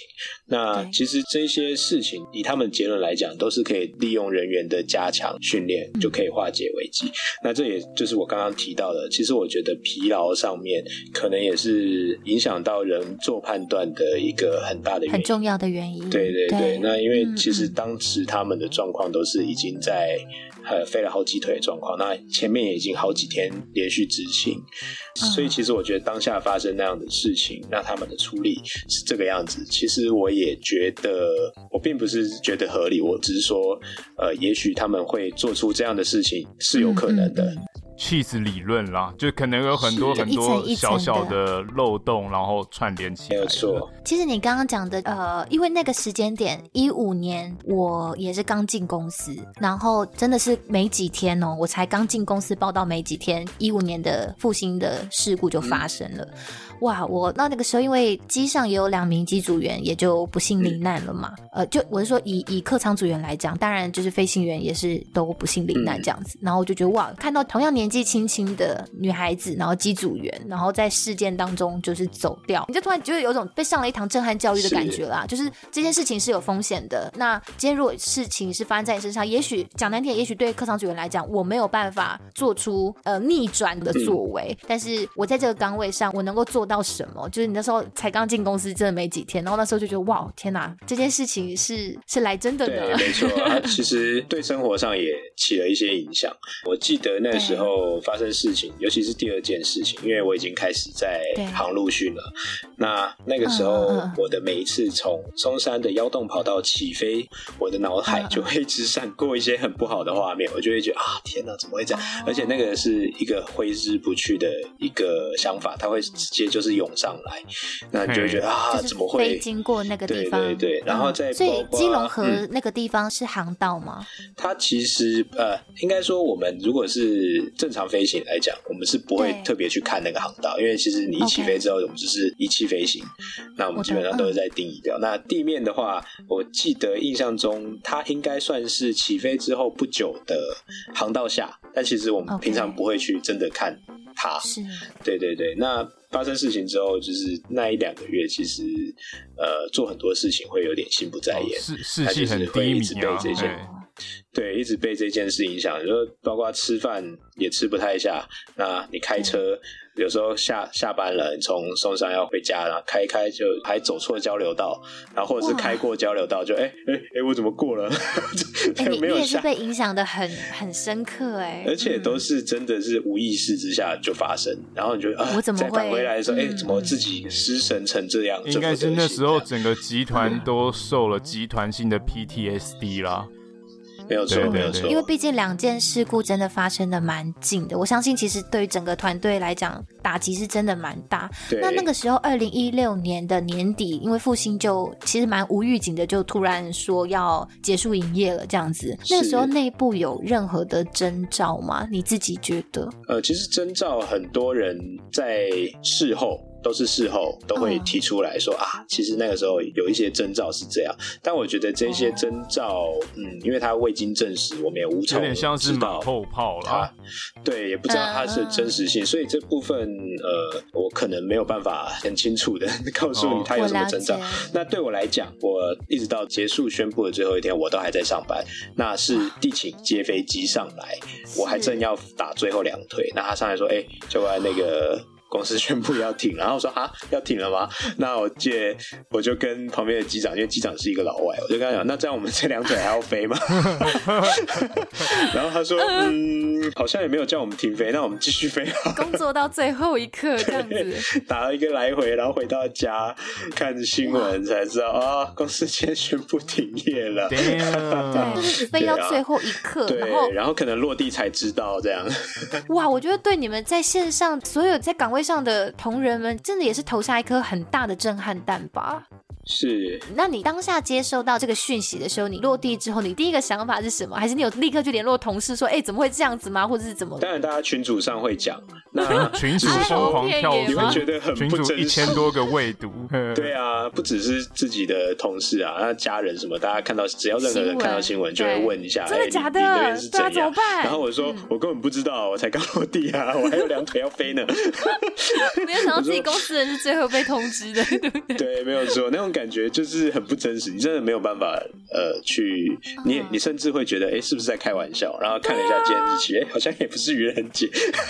嗯、那其实这些事情，以他们结论来讲，都是可以利用人员的加强训练就可以化解危机。嗯、那这也就是我刚刚提到的，其实我觉得疲劳。上面可能也是影响到人做判断的一个很大的原因，很重要的原因。对对对，对那因为其实当时他们的状况都是已经在呃飞了好几腿的状况，那前面也已经好几天连续执勤，嗯、所以其实我觉得当下发生那样的事情，那他们的处理是这个样子。其实我也觉得，我并不是觉得合理，我只是说，呃，也许他们会做出这样的事情是有可能的。嗯嗯嗯气质理论啦，就可能有很多很多小小的漏洞，然后串联起来。没错。其实你刚刚讲的，呃，因为那个时间点，一五年我也是刚进公司，然后真的是没几天哦，我才刚进公司报道没几天，一五年的复兴的事故就发生了。嗯哇，我那那个时候，因为机上也有两名机组员，也就不幸罹难了嘛。嗯、呃，就我是说以，以以客舱组员来讲，当然就是飞行员也是都不幸罹难这样子。嗯、然后我就觉得哇，看到同样年纪轻轻的女孩子，然后机组员，然后在事件当中就是走掉，你就突然觉得有种被上了一堂震撼教育的感觉啦。是就是这件事情是有风险的。那今天如果事情是发生在你身上，也许讲难听，也许对客舱组员来讲，我没有办法做出呃逆转的作为，嗯、但是我在这个岗位上，我能够做。到什么？就是你那时候才刚进公司，真的没几天，然后那时候就觉得哇，天哪，这件事情是是来真的的。对，没错，啊 其实对生活上也起了一些影响。我记得那时候发生事情，尤其是第二件事情，因为我已经开始在航路训了。那那个时候，我的每一次从松山的腰洞跑道起飞，我的脑海就会一直闪过一些很不好的画面，我就会觉得啊，天哪，怎么会这样？而且那个是一个挥之不去的一个想法，它会直接就。就是涌上来，那你就会觉得啊，怎么会经过那个地方？对对对，然后在、嗯、所以基隆河那个地方是航道吗？嗯、它其实呃，应该说我们如果是正常飞行来讲，我们是不会特别去看那个航道，因为其实你一起飞之后，我们就是一起飞行。那我们基本上都是在定义掉。嗯、那地面的话，我记得印象中，它应该算是起飞之后不久的航道下，但其实我们平常不会去真的看它。是.对对对，那。发生事情之后，就是那一两个月，其实呃做很多事情会有点心不在焉，他就是会一直被这件。对，一直被这件事影响，就包括吃饭也吃不太下。那你开车，嗯、有时候下下班了，你从松山要回家，然后开一开就还走错交流道，然后或者是开过交流道就，就哎哎哎，我怎么过了？你也是被影响的很很深刻哎，而且都是真的是无意识之下就发生，然后你就啊，我怎么会回来的时候，哎、嗯，怎么自己失神成这样？应该是那时候整个集团都受了集团性的 PTSD 啦。没有错，没有错。因为毕竟两件事故真的发生的蛮近的，我相信其实对于整个团队来讲，打击是真的蛮大。对那那个时候，二零一六年的年底，因为复兴就其实蛮无预警的，就突然说要结束营业了，这样子。那个时候内部有任何的征兆吗？你自己觉得？呃，其实征兆很多人在事后。都是事后都会提出来说、嗯、啊，其实那个时候有一些征兆是这样，但我觉得这些征兆，嗯，因为它未经证实，我们也无从有点像是马后炮了，对，也不知道它是真实性，嗯、所以这部分呃，我可能没有办法很清楚的告诉你它有什么征兆。哦、那对我来讲，我一直到结束宣布的最后一天，我都还在上班。那是地勤接飞机上来，我还正要打最后两腿，那他上来说，哎、欸，教官那个。公司宣布要停，然后我说啊，要停了吗？那我借我就跟旁边的机长，因为机长是一个老外，我就跟他讲，那这样我们这两腿还要飞吗？然后他说，嗯，好像也没有叫我们停飞，那我们继续飞。工作到最后一刻这样子，打了一个来回，然后回到家看新闻才知道啊，公司先宣布停业了。对，就是飞到最后一刻，对，然后然后可能落地才知道这样。哇，我觉得对你们在线上所有在岗位上的同仁们，真的也是投下一颗很大的震撼弹吧？是。那你当下接收到这个讯息的时候，你落地之后，你第一个想法是什么？还是你有立刻去联络同事说，哎、欸，怎么会这样子吗？或者是怎么？当然，大家群组上会讲。那群主疯狂跳，你会觉得很不真实。一千多个未读。对啊，不只是自己的同事啊，那家人什么，大家看到只要任何人看到新闻，就会问一下，真的假的？那边是怎样？怎么办？然后我说，我根本不知道，我才刚落地啊，我还有两腿要飞呢。没有想到自己公司人是最后被通知的，对不对？对，没有错，那种感觉就是很不真实，你真的没有办法呃去，你你甚至会觉得，哎，是不是在开玩笑？然后看了一下今天日期，哎，好像也不是愚人节，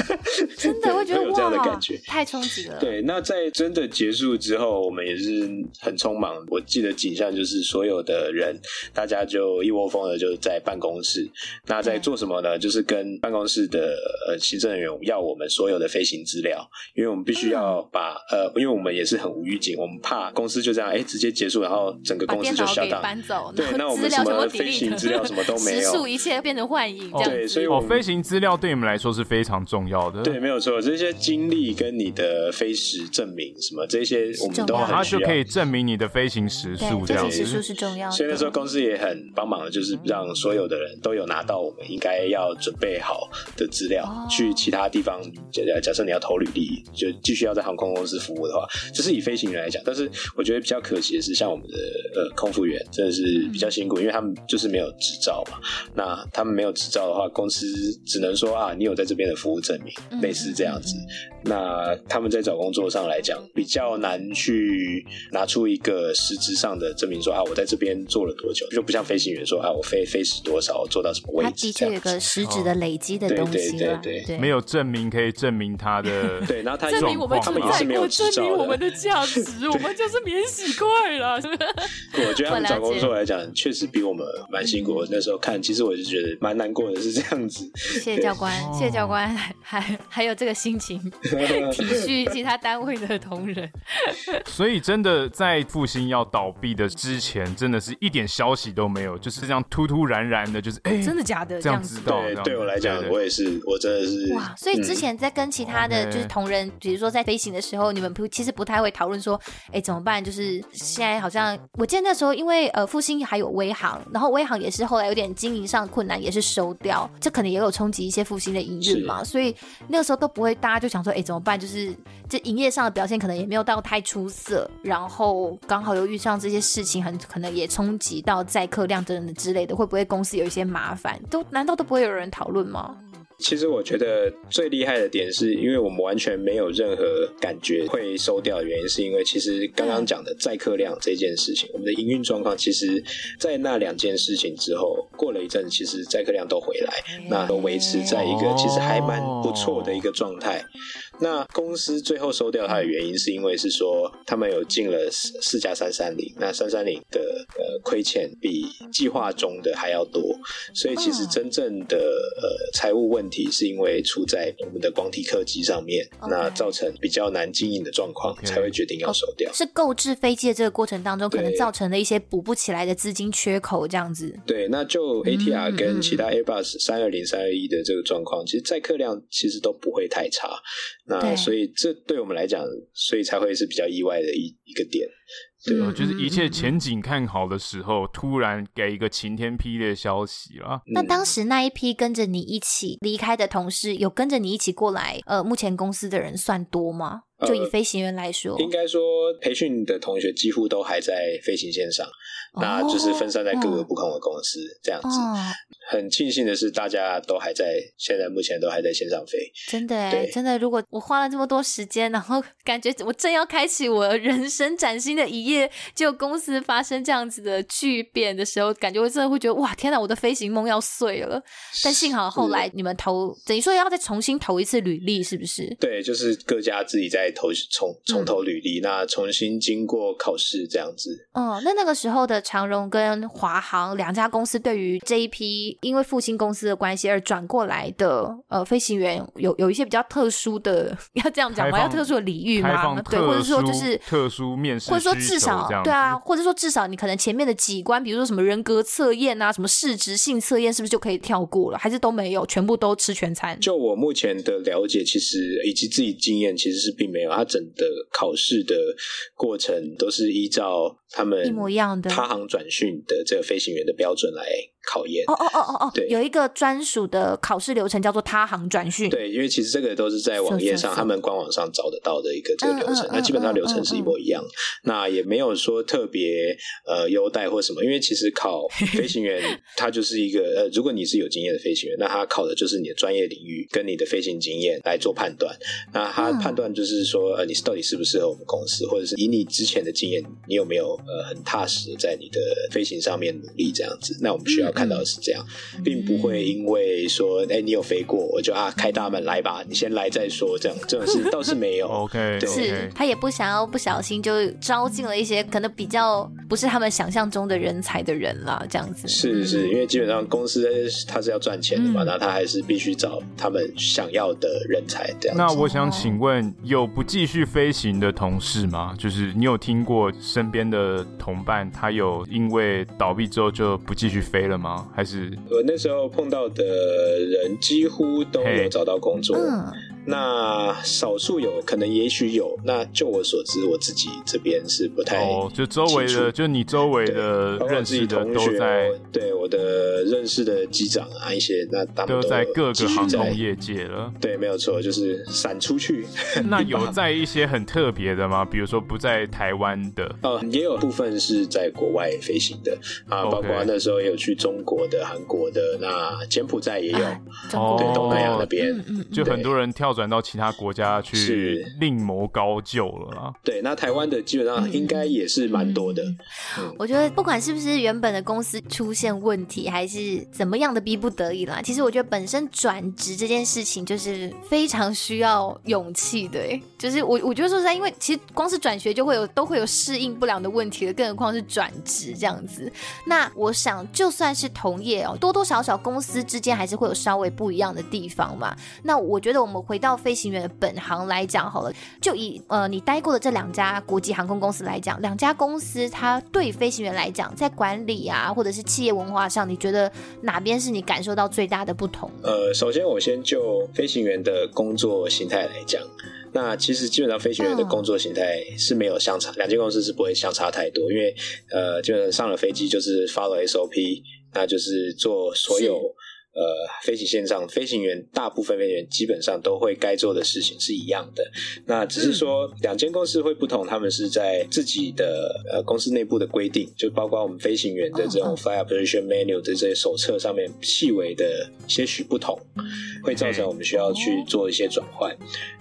真的会觉得有这样的感觉，太冲击了。对，那在真的结束之后，我们也是很匆忙。我记得景象就是所有的人，大家就一窝蜂的就在办公室。那在做什么呢？就是跟办公室的呃行政人员要我们所有的飞行资料，因为我们必须要把呃，因为我们也是很无预警，我们怕公司就这样哎直接结束，然后整个公司就下档搬走。对，那我们什么飞行资料什么都没有，时速一切变成幻影。对，所以我飞行资料对你们来说是非常重要的。对，没有错，这些经历跟你的飞时证明什么这些，我们都很需要。它就可以证明你的飞行时速，这样子。飞行时速是重要的。所以那时候公司也很帮忙的，就是让所有的人都有拿到我们应该要准备好的资料，去其他地方。假假设你要投履历，就继续要在航空公司服务的话，这是以飞行员来讲。但是我觉得比较可惜的是，像我们的呃空服员真的是比较辛苦，因为他们就是没有执照嘛。那他们没有执照的话，公司只能说啊，你有在这边的服务证明，类似这样子。那他们在找工作上来讲，比较难去拿出一个实质上的证明说，说啊，我在这边做了多久，就不像飞行员说啊，我飞飞时多少，做到什么位置。他的确有个实质的累积的东西，哦，对对对对，对，没有证明可以证明他的 对，然后他证明我们存在，没有证明我们的价值，我们就是免洗筷了。我觉得他们找工作来讲，确实比我们蛮辛苦。那时候看，其实我就觉得蛮难过的，是这样子。谢谢教官，谢谢教官，还还有这个心情。体恤其他单位的同仁，所以真的在复兴要倒闭的之前，真的是一点消息都没有，就是这样突突然然的，就是哎，真的假的？这样知道？对，对我来讲，我也是，我真的是哇。所以之前在跟其他的就是同仁，比如说在飞行的时候，你们不其实不太会讨论说，哎，怎么办？就是现在好像我记得那时候，因为呃复兴还有威航，然后威航也是后来有点经营上困难，也是收掉，这可能也有冲击一些复兴的营运嘛。所以那个时候都不会，大家就想说，哎，怎么办？就是这营业上的表现可能也没有到太出色，然后刚好又遇上这些事情，很可能也冲击到载客量等等之类的，会不会公司有一些麻烦？都难道都不会有人讨论吗？其实我觉得最厉害的点是，因为我们完全没有任何感觉会收掉的原因，是因为其实刚刚讲的载客量这件事情，我们的营运状况，其实，在那两件事情之后，过了一阵，其实载客量都回来，那都维持在一个其实还蛮不错的一个状态。那公司最后收掉它的原因，是因为是说他们有进了四四架三三零，那三三零的呃亏欠比计划中的还要多，所以其实真正的呃财务问题是因为出在我们的光体客机上面，那造成比较难经营的状况，才会决定要收掉。是购置飞机的这个过程当中，可能造成了一些补不起来的资金缺口，这样子。对，那就 ATR 跟其他 Airbus 三二零三二一的这个状况，其实载客量其实都不会太差。那所以这对我们来讲，所以才会是比较意外的一一个点。对，嗯、就是一切前景看好的时候，突然给一个晴天霹雳的消息了。那当时那一批跟着你一起离开的同事，有跟着你一起过来，呃，目前公司的人算多吗？就以飞行员来说，应该说培训的同学几乎都还在飞行线上，哦、那就是分散在各个不同的公司、哦、这样子。哦很庆幸的是，大家都还在，现在目前都还在线上飞。真的，对真的，如果我花了这么多时间，然后感觉我正要开启我人生崭新的一页，就公司发生这样子的巨变的时候，感觉我真的会觉得哇，天哪，我的飞行梦要碎了。但幸好后来你们投，等于说要再重新投一次履历，是不是？对，就是各家自己再投重重投履历，嗯、那重新经过考试这样子。哦，那那个时候的长荣跟华航两家公司对于这一批。因为复兴公司的关系而转过来的呃飞行员有有一些比较特殊的，要这样讲吗？要特殊的礼遇吗？对，或者说就是特殊面试，或者说至少对啊，或者说至少你可能前面的几关，比如说什么人格测验啊，什么市值性测验，是不是就可以跳过了？还是都没有，全部都吃全餐？就我目前的了解，其实以及自己经验，其实是并没有。他整个考试的过程都是依照他们一模一样的他航转训的这个飞行员的标准来考验。哦哦哦哦哦，对，有一个专属的考试流程叫做他行转训。对，因为其实这个都是在网页上，他们官网上找得到的一个这个流程。那基本上流程是一模一样，那也没有说特别呃优待或什么。因为其实考 飞行员，他就是一个呃，如果你是有经验的飞行员，那他考的就是你的专业领域跟你的飞行经验来做判断。那他判断就是说，呃，你是到底适不适合我们公司，或者是以你之前的经验，你有没有呃很踏实的在你的飞行上面努力这样子。那我们需要看到的是这样，并不会因为说，哎，你有飞过，我就啊开大门来吧，你先来再说，这样这种事 倒是没有。OK，对是他也不想要不小心就招进了一些可能比较不是他们想象中的人才的人啦，这样子。是是，因为基本上公司他是要赚钱的嘛，那他还是必须找他们想要的人才这样。那我想请问，有不继续飞行的同事吗？就是你有听过身边的同伴，他有因为倒闭之后就不继续飞了吗？还是我那时候碰到的人几乎都有找到工作。那少数有可能，也许有。那就我所知，我自己这边是不太哦。就周围的，就你周围的认识的同学，对我的认识的机长啊，一些那他们都在各个航空业界了。对，没有错，就是散出去。那 有在一些很特别的吗？比如说不在台湾的？哦，也有部分是在国外飞行的啊，包括那时候也有去中国的、韩国的，那柬埔寨也有。哦，对，东南亚那边，就很多人跳。转到其他国家去另谋高就了啦。对，那台湾的基本上应该也是蛮多的。嗯、我觉得不管是不是原本的公司出现问题，还是怎么样的逼不得已啦，其实我觉得本身转职这件事情就是非常需要勇气的。就是我我觉得说实在，因为其实光是转学就会有都会有适应不良的问题的，更何况是转职这样子。那我想就算是同业哦，多多少少公司之间还是会有稍微不一样的地方嘛。那我觉得我们回到飞行员的本行来讲好了，就以呃你待过的这两家国际航空公司来讲，两家公司它对飞行员来讲，在管理啊或者是企业文化上，你觉得哪边是你感受到最大的不同？呃，首先我先就飞行员的工作形态来讲，那其实基本上飞行员的工作形态是没有相差，两间公司是不会相差太多，因为呃，基本上上了飞机就是 follow SOP，那就是做所有。呃，飞行线上飞行员大部分飞行员基本上都会该做的事情是一样的，那只是说两间公司会不同，他们是在自己的呃公司内部的规定，就包括我们飞行员的这种 Flight Operation Manual 的这些手册上面细微的些许不同，会造成我们需要去做一些转换。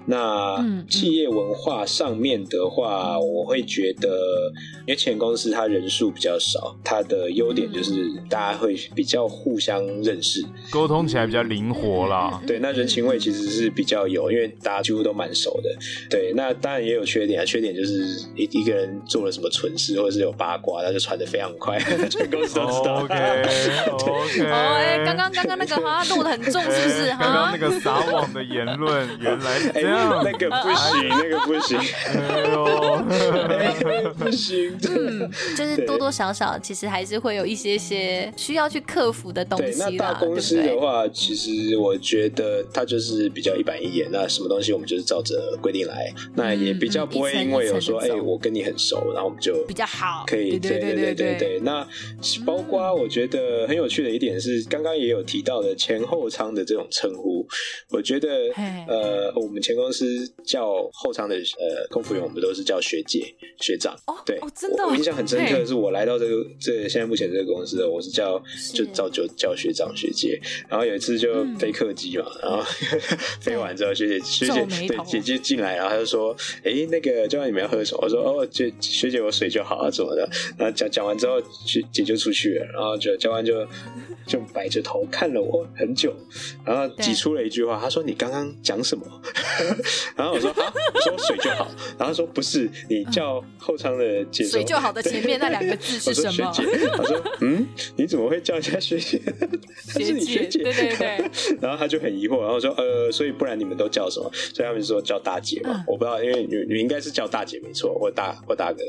那企业文化上面的话，我会觉得，因为前公司它人数比较少，它的优点就是大家会比较互相认识。沟通起来比较灵活啦，对，那人情味其实是比较有，因为大家几乎都蛮熟的。对，那当然也有缺点啊，缺点就是一一个人做了什么蠢事，或者是有八卦，那就传的非常快，全公司都知道。OK OK。哦，哎，刚刚刚刚那个好像录得很重，是不是？刚刚那个撒网的言论，原来这样，那个不行，那个不行，哎呦，不行。嗯，就是多多少少，其实还是会有一些些需要去克服的东西啦。公司司的话，其实我觉得它就是比较一板一眼。那什么东西我们就是照着规定来，那也比较不会因为有说，哎、欸，我跟你很熟，然后我们就比较好，可以，对对对对对。那包括我觉得很有趣的一点是，刚刚也有提到的前后仓的这种称呼，我觉得呃，我们前公司叫后仓的呃空服员，我们都是叫学姐学长。哦，对，哦、真的、哦我，我印象很深刻的是，我来到这个这个、现在目前这个公司，我是叫就照就叫学长学姐。然后有一次就飞客机嘛，嗯、然后 飞完之后，学姐学姐对姐姐进来，然后她就说：“哎，那个教官你们要喝什么？”我说：“哦，姐学姐我水就好啊，怎么的？”然后讲讲完之后，学姐就出去了，然后就教官就 就摆着头看了我很久，然后挤出了一句话，他说：“你刚刚讲什么？” 然后我说：“啊，我说水就好。”然后说：“不是，你叫后舱的姐水就好的前面那两个字是什么？”学姐，他说：“嗯，你怎么会叫人家学姐？学姐，学姐对对对。” 然后他就很疑惑，然后说：“呃，所以不然你们都叫什么？”所以他们说叫大姐嘛，我不知道，因为你你应该是叫大姐没错，或大或大哥。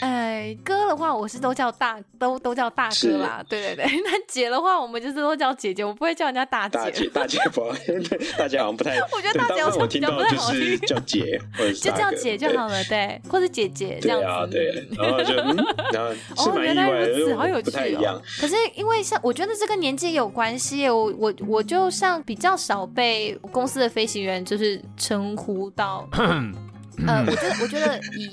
哎，哥的话我是都叫大，都都叫大哥啦。对对对，那姐的话我们就是都叫姐姐，我不会叫人家大姐。大姐大姐不，大姐好像不太。我觉得大姐我听到就是叫姐，就叫姐就好了，对，或者姐姐这样子。对，然后就然后是蛮意外的，好有趣哦。可是因为像我觉得这跟年纪有关系，我我我就像比较少被公司的飞行员就是称呼到。呃，我觉得，我觉得以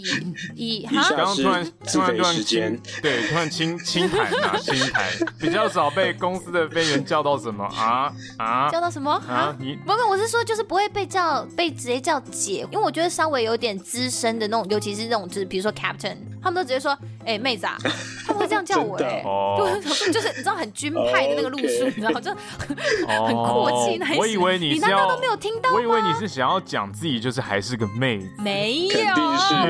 以哈，刚刚突然突然突然间，对，突然轻轻谈啊，轻谈，比较少被公司的飞员叫到什么啊啊，叫到什么啊？你不不，我是说，就是不会被叫被直接叫姐，因为我觉得稍微有点资深的那种，尤其是那种就是比如说 captain，他们都直接说，哎，妹子啊，他们会这样叫我，哎，就是就是你知道很军派的那个路数，你知道，就很阔气那一种。我以为你你难道都没有听到？我以为你是想要讲自己就是还是个妹子。没有，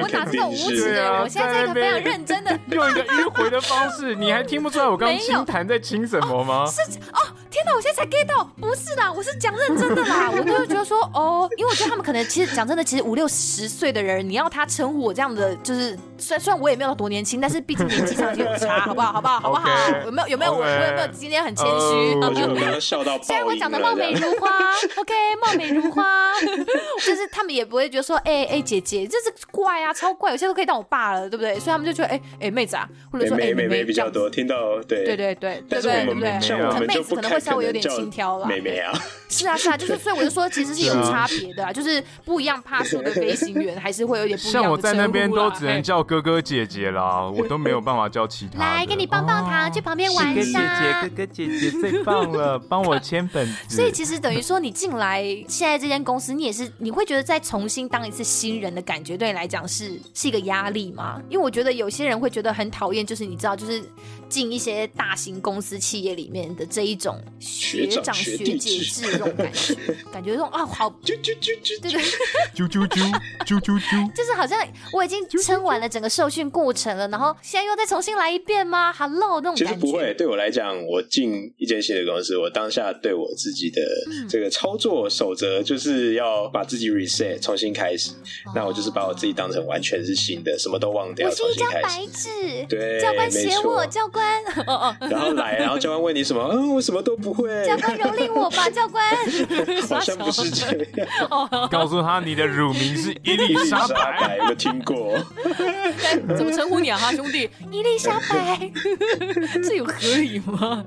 我哪是这种无耻的人？我现在在一个非常认真的，用一个迂回的方式，你还听不出来我刚刚轻谈在轻什么吗？是哦，天哪，我现在才 get 到，不是啦，我是讲认真的啦，我就会觉得说，哦，因为我觉得他们可能其实讲真的，其实五六十岁的人，你要他称呼我这样的，就是虽然虽然我也没有多年轻，但是毕竟年纪上有差，好不好？好不好？好不好？有没有有没有我有没有今天很谦虚？我觉得笑虽然我讲的貌美如花，OK，貌美如花，就是他们也不会觉得说，哎哎，姐姐，这是怪啊，超怪，有些都可以当我爸了，对不对？所以他们就觉得，哎哎，妹子啊，或者说哎妹妹比较多，听到对对对对对对对，像我们就不。稍微有点轻佻了。妹妹啊，是啊是啊，就是所以我就说，其实是有差别的，啊就是不一样趴数的飞行员还是会有点不一样。像我在那边都只能叫哥哥姐姐啦，我都没有办法叫其他。来，给你棒棒糖，去旁边玩一下。哥哥姐姐最棒了，帮我签本子。所以其实等于说，你进来现在这间公司，你也是你会觉得再重新当一次新人的感觉。对你来讲是是一个压力吗？因为我觉得有些人会觉得很讨厌，就是你知道，就是进一些大型公司企业里面的这一种学长学姐制这种感觉，感觉这种啊好啾啾啾啾，对对，啾啾啾啾啾啾，就是好像我已经撑完了整个受训过程了，然后现在又再重新来一遍吗？Hello，那种感觉。其实不会，对我来讲，我进一间新的公司，我当下对我自己的这个操作守则就是要把自己 reset 重新开始，那我就是把。把我自己当成完全是新的，什么都忘掉，我是一张白纸。对，教官写我，教官。然后来，然后教官问你什么？嗯，我什么都不会。教官蹂躏我吧，教官。好像不是这样。告诉他你的乳名是伊丽莎白，有没有听过？怎么称呼你啊，哈兄弟？伊丽莎白，这有合理吗？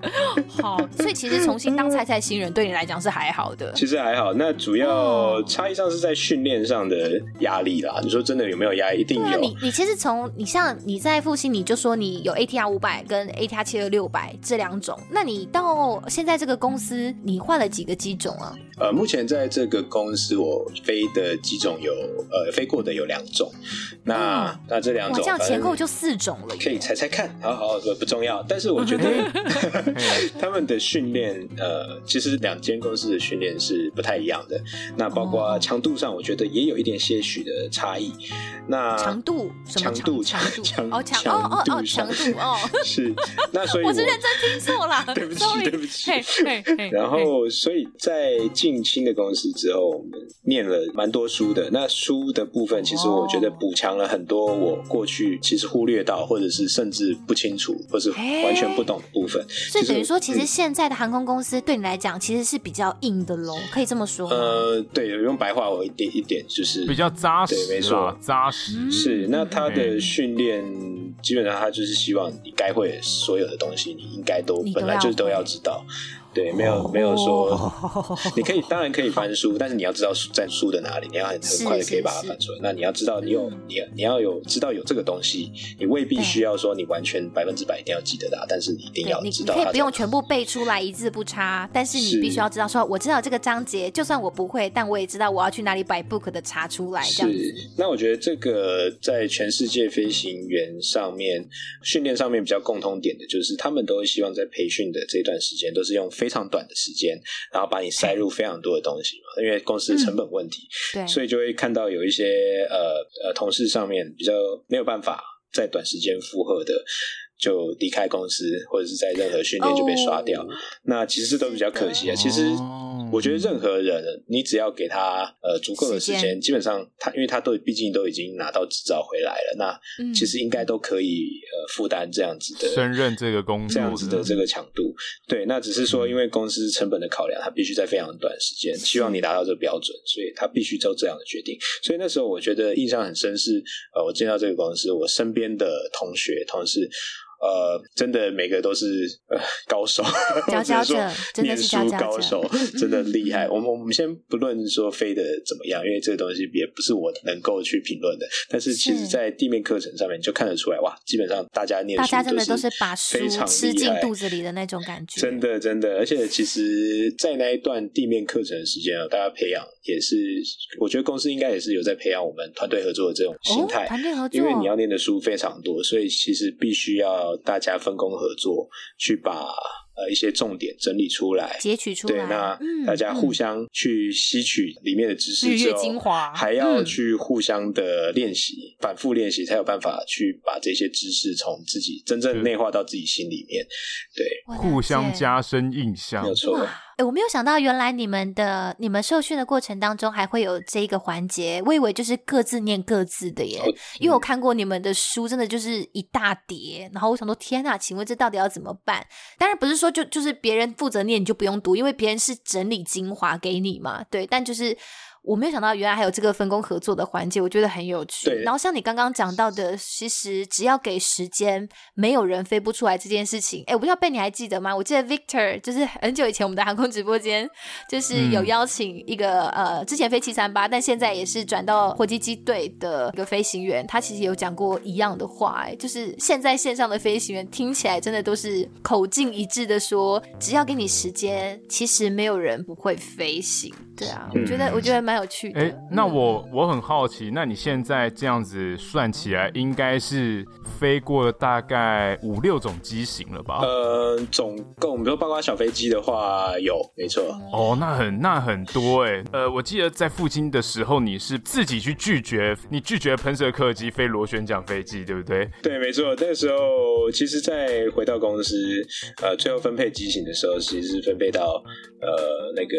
好，所以其实重新当菜菜新人对你来讲是还好的。其实还好，那主要差异上是在训练上的压力啦。你说真的有没有压力？一定有。你你其实从你像你在复兴，你就说你有 ATR 五百跟 ATR 七二六百这两种。那你到现在这个公司，你换了几个机种啊？呃，目前在这个公司我飞的机种有呃飞过的有两种。那、嗯、那这两种这样前后就四种了，可以猜猜看。好好，不不重要。但是我觉得 他们的训练呃，其实两间公司的训练是不太一样的。那包括强度上，我觉得也有一点些许的差异。那强度强度强度强哦强哦哦哦强度哦 是那所以我是认真听错了，对不起对不起然后，所以在进新的公司之后，我们念了蛮多书的。那书的部分，其实我觉得补强了很多我过去其实忽略到，或者是甚至不清楚，或是完全不懂的部分。所以等于说，其实现在的航空公司对你来讲，其实是比较硬的喽，可以这么说。呃，对，用白话我一点一点，就是比较扎实，对，没错，扎实是。那他的训练，基本上他就是希望你该会所有的东西，你应该都本来就都要知道。对，没有没有说，你可以当然可以翻书，但是你要知道书在书的哪里，你要很很快的可以把它翻出来。那你要知道，你有你你要有知道有这个东西，你未必需要说你完全百分之百一定要记得它，但是你一定要知道。你可以不用全部背出来，一字不差，但是你必须要知道说，我知道这个章节，就算我不会，但我也知道我要去哪里摆 book 的查出来。这样子。那我觉得这个在全世界飞行员上面训练上面比较共通点的就是，他们都会希望在培训的这段时间都是用非常短的时间，然后把你塞入非常多的东西嘛，因为公司的成本问题，嗯、对，所以就会看到有一些呃呃同事上面比较没有办法在短时间负荷的，就离开公司或者是在任何训练就被刷掉，哦、那其实都比较可惜啊。其实。我觉得任何人，你只要给他呃足够的时间，基本上他，因为他都毕竟都已经拿到执照回来了，那其实应该都可以呃负担这样子的胜任这个工作这样子的这个强度。对，那只是说因为公司成本的考量，他必须在非常短时间，希望你达到这个标准，所以他必须做这样的决定。所以那时候我觉得印象很深是呃，我进到这个公司，我身边的同学同事。呃，真的每个都是呃高手，佼佼者，真的是念书高手，真的厉害。我们我们先不论说飞的怎么样，因为这个东西也不是我能够去评论的。但是其实，在地面课程上面就看得出来，哇，基本上大家念书，大家真的都是把书吃进肚子里的那种感觉。真的，真的，而且其实，在那一段地面课程的时间啊，大家培养也是，我觉得公司应该也是有在培养我们团队合作的这种心态。团队合作，因为你要念的书非常多，所以其实必须要。大家分工合作，去把呃一些重点整理出来，截取出来。对，那大家互相去吸取里面的知识之后，精华。还要去互相的练习，嗯、反复练习，才有办法去把这些知识从自己真正内化到自己心里面。对，互相加深印象，没有错。哎，我没有想到，原来你们的你们受训的过程当中还会有这一个环节，我以为就是各自念各自的耶。因为我看过你们的书，真的就是一大叠，然后我想说，天哪，请问这到底要怎么办？当然不是说就就是别人负责念你就不用读，因为别人是整理精华给你嘛，对。但就是。我没有想到，原来还有这个分工合作的环节，我觉得很有趣。对然后像你刚刚讲到的，其实只要给时间，没有人飞不出来这件事情。哎，我不知道贝你还记得吗？我记得 Victor 就是很久以前我们的航空直播间，就是有邀请一个、嗯、呃，之前飞七三八，但现在也是转到火鸡机队的一个飞行员，他其实有讲过一样的话，哎，就是现在线上的飞行员听起来真的都是口径一致的说，只要给你时间，其实没有人不会飞行。对啊，我觉得我觉得蛮有趣的。哎、欸，那我我很好奇，那你现在这样子算起来，应该是飞过了大概五六种机型了吧？呃，总共，比如说包括小飞机的话，有，没错。哦，那很那很多哎。呃，我记得在复兴的时候，你是自己去拒绝，你拒绝喷射客机飞螺旋桨飞机，对不对？对，没错。那个时候，其实，在回到公司，呃，最后分配机型的时候，其实是分配到呃那个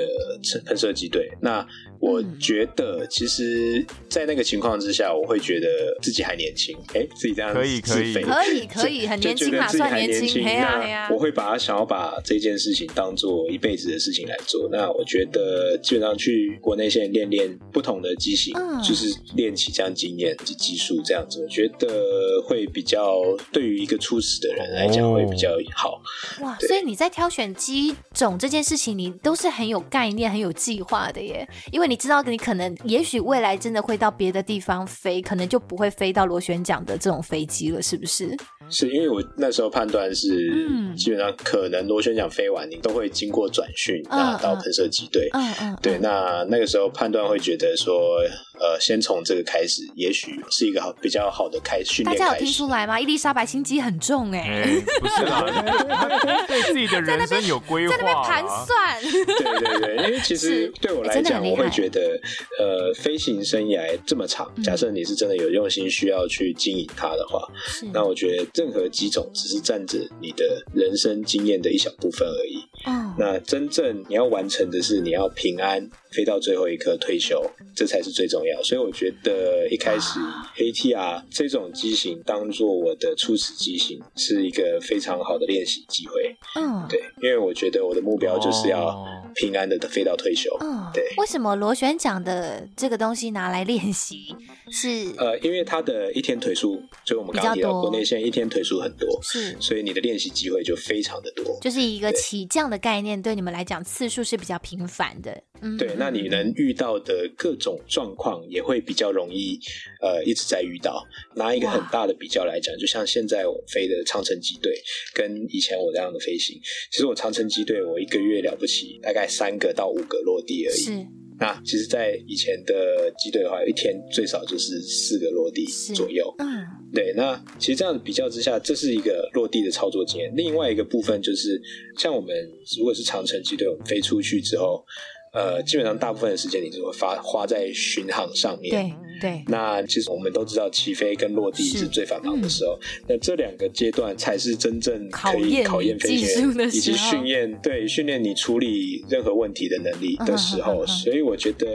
喷射机。队，那我觉得其实，在那个情况之下，我会觉得自己还年轻，哎，自己这样可以可以可以可以很年轻嘛，算年轻。那我会把它想要把这件事情当做一辈子的事情来做。那我觉得基本上去国内先练练不同的机型，嗯、就是练起这样经验及技术这样子，我觉得会比较对于一个初始的人来讲会比较好。哦、哇，所以你在挑选机种这件事情，你都是很有概念、很有计划。的耶，因为你知道，你可能也许未来真的会到别的地方飞，可能就不会飞到螺旋桨的这种飞机了，是不是？是因为我那时候判断是，嗯，基本上可能螺旋桨飞完，你都会经过转训，那到喷射机队，嗯。嗯，对，那那个时候判断会觉得说。呃，先从这个开始，也许是一个好比较好的开训练。大家有听出来吗？伊丽莎白心机很重哎、欸欸，不是啦，对自己的人生有规划，在那边盘算。对对对，因为其实对我来讲，欸、我会觉得，呃，飞行生涯这么长，假设你是真的有用心需要去经营它的话，那我觉得任何几种只是占着你的人生经验的一小部分而已。嗯，那真正你要完成的是，你要平安飞到最后一刻退休，这才是最重要。所以我觉得一开始 ATR 这种机型当做我的初始机型，是一个非常好的练习机会。嗯，对，因为我觉得我的目标就是要平安的飞到退休。嗯，对。为什么螺旋桨的这个东西拿来练习是？呃，因为它的一天腿数，就我们刚刚提到国内线一天腿数很多，是，所以你的练习机会就非常的多。就是一个起降的概念，对你们来讲次数是比较频繁的。嗯，对，那你能遇到的各种状况也会比较容易，呃，一直在遇到。拿一个很大的比较来讲，就像现在我飞的长城机队，跟以前我这样的飞行，其实我长城机队我一个月了不起，大概三个到五个落地而已。是。那其实，在以前的机队的话，一天最少就是四个落地左右。嗯，对。那其实这样比较之下，这是一个落地的操作经验。另外一个部分就是，像我们如果是长城机队，我们飞出去之后。呃，基本上大部分的时间你就会花花在巡航上面。对对。那其实我们都知道，起飞跟落地是最繁忙的时候。嗯、那这两个阶段才是真正可以考验飞行员以及训练，对训练你处理任何问题的能力的时候。嗯、所以我觉得，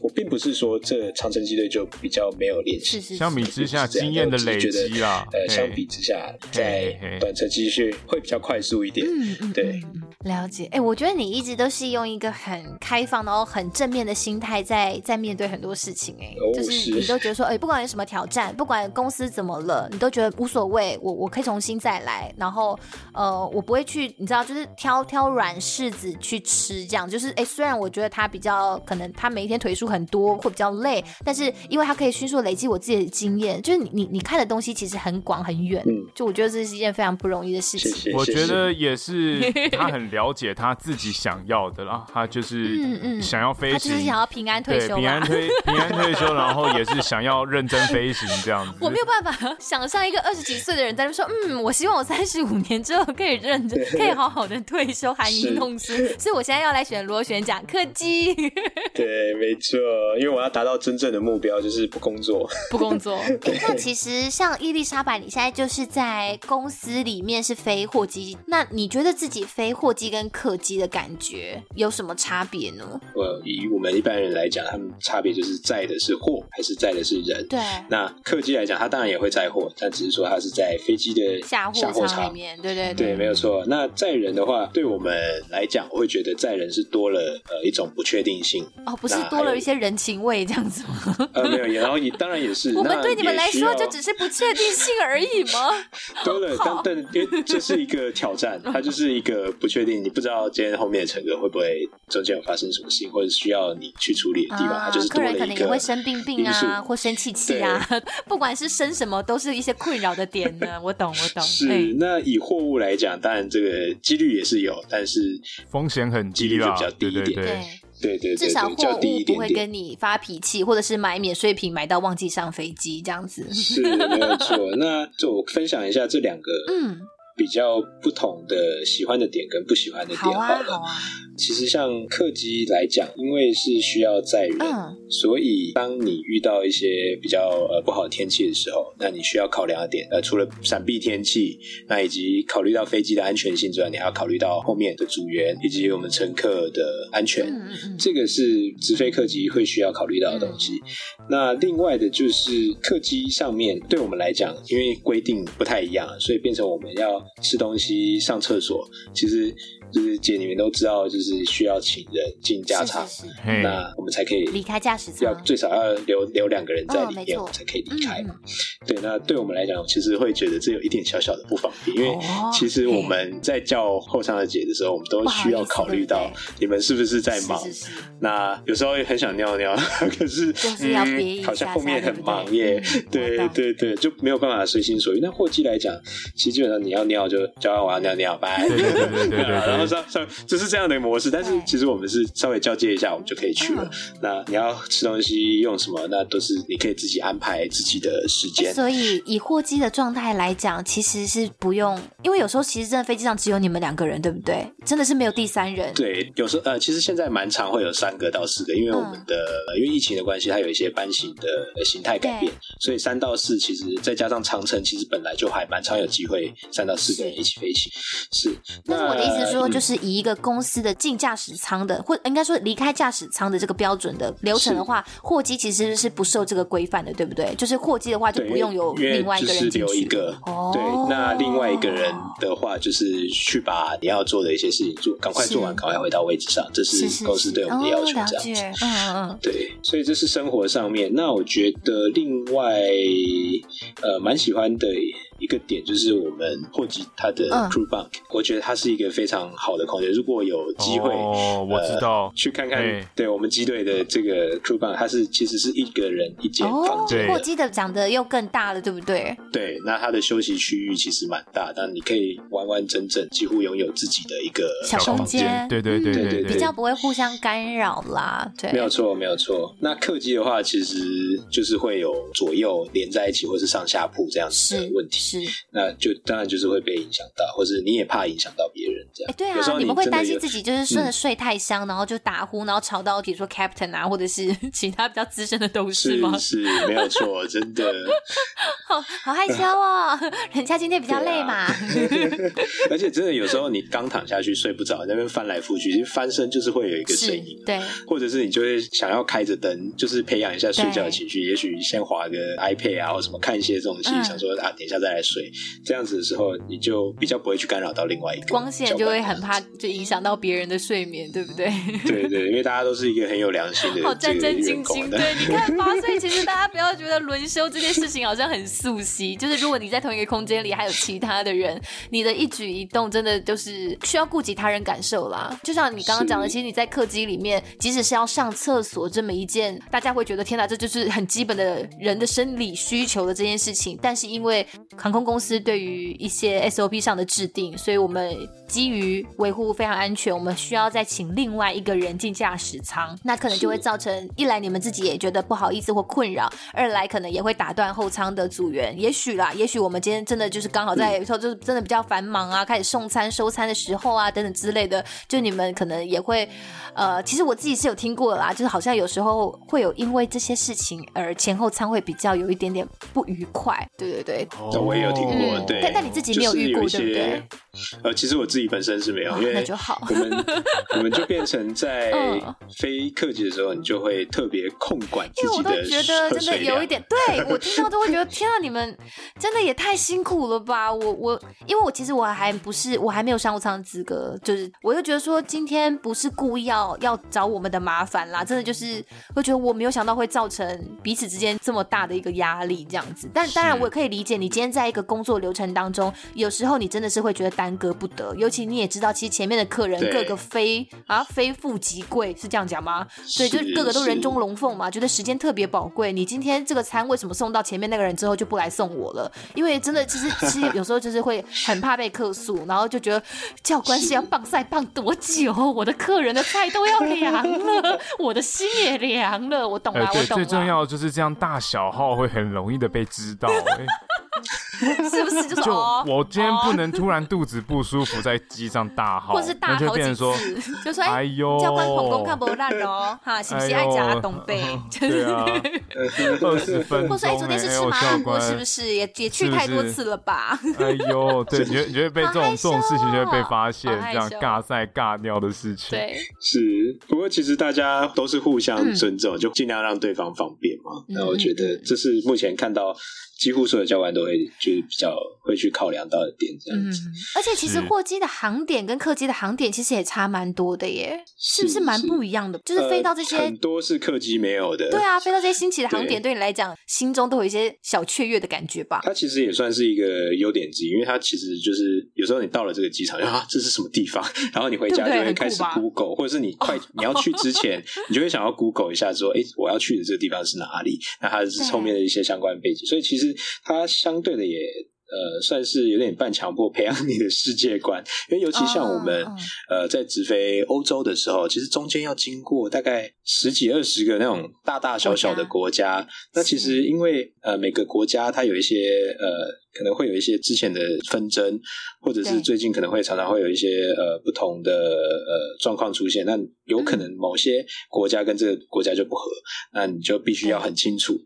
我并不是说这长城机队就比较没有练习。相比之下，经验的累积啦。呃，相比之下，在短程机训会比较快速一点。嗯对。了解。哎，我觉得你一直都是用一个很。开放，然后很正面的心态在在面对很多事情，哎，就是你都觉得说，哎，不管有什么挑战，不管公司怎么了，你都觉得无所谓，我我可以重新再来，然后呃，我不会去，你知道，就是挑挑软柿子去吃，这样，就是哎，虽然我觉得他比较可能他每一天腿数很多，会比较累，但是因为他可以迅速累积我自己的经验，就是你你你看的东西其实很广很远，嗯，就我觉得这是一件非常不容易的事情。我觉得也是，他很了解他自己想要的啦，他就是。嗯嗯，想要飞行，他就是想要平安退休，平安退平安退休，然后也是想要认真飞行这样子。我没有办法想象一个二十几岁的人在那说，嗯，我希望我三十五年之后可以认真，可以好好的退休，含饴弄孙。所以我现在要来选螺旋桨客机。对，没错，因为我要达到真正的目标，就是不工作，不工作。那其实像伊丽莎白，你现在就是在公司里面是飞货机，那你觉得自己飞货机跟客机的感觉有什么差别？呢？呃以我们一般人来讲，他们差别就是在的是货还是载的是人。对。那客机来讲，它当然也会载货，但只是说它是在飞机的下货场里面。对对对，没有错。那载人的话，对我们来讲，我会觉得载人是多了呃一种不确定性。哦，不是多了一些人情味这样子吗？呃，没有，然后也当然也是。我们对你们来说就只是不确定性而已吗？多了，但但因为这是一个挑战，它就是一个不确定，你不知道今天后面的乘客会不会中间有发生什么事情，或者需要你去处理的地方，啊、就是客人可能也会生病病啊，或生气气啊，不管是生什么，都是一些困扰的点呢。我懂，我懂。是，那以货物来讲，当然这个几率也是有，但是风险很低，几率就比较低一点。对对对，对对对，至少货物不会跟你发脾气，或者是买免税品买到忘记上飞机这样子。是，没有错。那就我分享一下这两个，嗯。比较不同的喜欢的点跟不喜欢的点好了。好啊，好啊。其实像客机来讲，因为是需要载人，嗯、所以当你遇到一些比较呃不好的天气的时候，那你需要考量的点，呃，除了闪避天气，那以及考虑到飞机的安全性之外，你还要考虑到后面的组员以及我们乘客的安全。嗯嗯、这个是直飞客机会需要考虑到的东西。嗯、那另外的就是客机上面对我们来讲，因为规定不太一样，所以变成我们要。吃东西、上厕所，其实。就是姐，你们都知道，就是需要请人进驾舱，是是是，那我们才可以离开驾驶舱，要最少要留留两个人在里面，我们才可以离开嘛。嗯、对，那对我们来讲，其实会觉得这有一点小小的不方便，因为其实我们在叫后舱的姐的时候，我们都需要考虑到你们是不是在忙。是是是，那有时候也很想尿尿，可是就是要憋，嗯，好像后面很忙耶。对对对，就没有办法随心所欲。那货机来讲，其实基本上你要尿就叫我要尿尿，拜。对对对对对，然后。后稍稍就是这样的模式。但是其实我们是稍微交接一下，我们就可以去了。那你要吃东西用什么，那都是你可以自己安排自己的时间。所以以货机的状态来讲，其实是不用，因为有时候其实真的飞机上只有你们两个人，对不对？真的是没有第三人。对，有时候呃，其实现在蛮常会有三个到四个，因为我们的、嗯、因为疫情的关系，它有一些班型的形态改变，所以三到四其实再加上长城，其实本来就还蛮常有机会三到四个人一起飞行。是，但是我的意思是说，就是以一个公司的进驾驶舱的，嗯、或应该说离开驾驶舱的这个标准的流程的话，货机其实是不受这个规范的，对不对？就是货机的话就不用有另外一个人进去。留一个，哦、对，那另外一个人的话就是去把你要做的一些事情做，赶快做完，赶快回到位置上，这是公司对我们的要求，这样子。嗯嗯嗯，对，所以这是生活上面。那我觉得另外呃蛮喜欢的。一个点就是我们货机它的 crew bunk，、嗯、我觉得它是一个非常好的空间。如果有机会，哦，我知道，呃、去看看，对我们机队的这个 crew bunk，它是其实是一个人一间房间。霍基的长得又更大了，对不对？对，那它的休息区域其实蛮大，但你可以完完整整几乎拥有自己的一个小空间。对对对对对，比较不会互相干扰啦。对，没有错，没有错。那客机的话，其实就是会有左右连在一起，或是上下铺这样子的问题。是，那就当然就是会被影响到，或是你也怕影响到别人这样。哎，对啊，你，你们会担心自己就是睡睡太香，嗯、然后就打呼，然后吵到比如说 captain 啊，或者是 其他比较资深的董事吗？是，是没有错，真的。好好害羞哦，人家今天比较累嘛。啊、而且真的有时候你刚躺下去睡不着，那边翻来覆去，其实翻身就是会有一个声音，对，或者是你就会想要开着灯，就是培养一下睡觉的情绪，也许先划个 iPad 啊，或什么看一些这种戏，嗯、想说啊，等一下再来睡。这样子的时候，你就比较不会去干扰到另外一个光线，就会很怕就影响到别人的睡眠，对不对？对对，因为大家都是一个很有良心的，好战战兢兢。对，你看吧，所以其实大家不要觉得轮休这件事情好像很素悉，就是如果你在同一个空间里还有其他的人，你的一举一动真的就是需要顾及他人感受啦。就像你刚刚讲的，其实你在客机里面，即使是要上厕所这么一件大家会觉得天哪，这就是很基本的人的生理需求的这件事情，但是因为航空公司对于于一些 SOP 上的制定，所以我们基于维护非常安全，我们需要再请另外一个人进驾驶舱，那可能就会造成一来你们自己也觉得不好意思或困扰，二来可能也会打断后舱的组员。也许啦，也许我们今天真的就是刚好在说，就是真的比较繁忙啊，开始送餐收餐的时候啊，等等之类的，就你们可能也会，呃，其实我自己是有听过的啦，就是好像有时候会有因为这些事情而前后舱会比较有一点点不愉快。对对对，也有听过，嗯、对。但但你自己没有遇过，对不对？呃，其实我自己本身是没有，哦、因为那就好。我们 我们就变成在非客气的时候，你就会特别控管自己的。因为我都觉得真的有一点，对 我听到都会觉得天啊，你们真的也太辛苦了吧！我我，因为我其实我还不是，我还没有商务舱资格，就是我就觉得说今天不是故意要要找我们的麻烦啦，真的就是会觉得我没有想到会造成彼此之间这么大的一个压力这样子。但当然我也可以理解，你今天在一个工作流程当中，有时候你真的是会觉得耽搁不得，尤其你也知道，其实前面的客人个个非啊非富即贵，是这样讲吗？对，就是个个都人中龙凤嘛，觉得时间特别宝贵。你今天这个餐为什么送到前面那个人之后就不来送我了？因为真的，其实其实有时候就是会很怕被客诉，然后就觉得教官是要棒赛棒多久？我的客人的菜都要凉了，我的心也凉了。我懂了，我懂了。最重要的就是这样，大小号会很容易的被知道。欸 是不是？就，就我今天不能突然肚子不舒服在机上大号，或是大好几次，就说哎呦，教官捧公看不烂哦，哈，是不是爱加东北？对啊，二十分钟，或说哎，昨天是吃麻辣锅，是不是？也也去太多次了吧？哎呦，对，你你觉得被这种这种事情就会被发现，这样尬赛尬尿的事情，对，是。不过其实大家都是互相尊重，就尽量让对方方便嘛。那我觉得这是目前看到。几乎所有教官都会就是比较会去考量到的点这样子，嗯，而且其实货机的航点跟客机的航点其实也差蛮多的耶，是不是蛮不一样的？就是飞到这些，呃，很多是客机没有的，对啊，飞到这些新奇的航点，对你来讲心中都有一些小雀跃的感觉吧？它其实也算是一个优点之一，因为它其实就是有时候你到了这个机场，啊，这是什么地方？然后你回家就会开始 Google，或者是你快 你要去之前，你就会想要 Google 一下说，哎，我要去的这个地方是哪里？那它是后面的一些相关背景，所以其实。它相对的也呃，算是有点半强迫培养你的世界观，因为尤其像我们、oh, oh. 呃在直飞欧洲的时候，其实中间要经过大概十几二十个那种大大小小的国家。那其实因为呃每个国家它有一些呃可能会有一些之前的纷争，或者是最近可能会常常会有一些呃不同的呃状况出现。那有可能某些国家跟这个国家就不合，那你就必须要很清楚。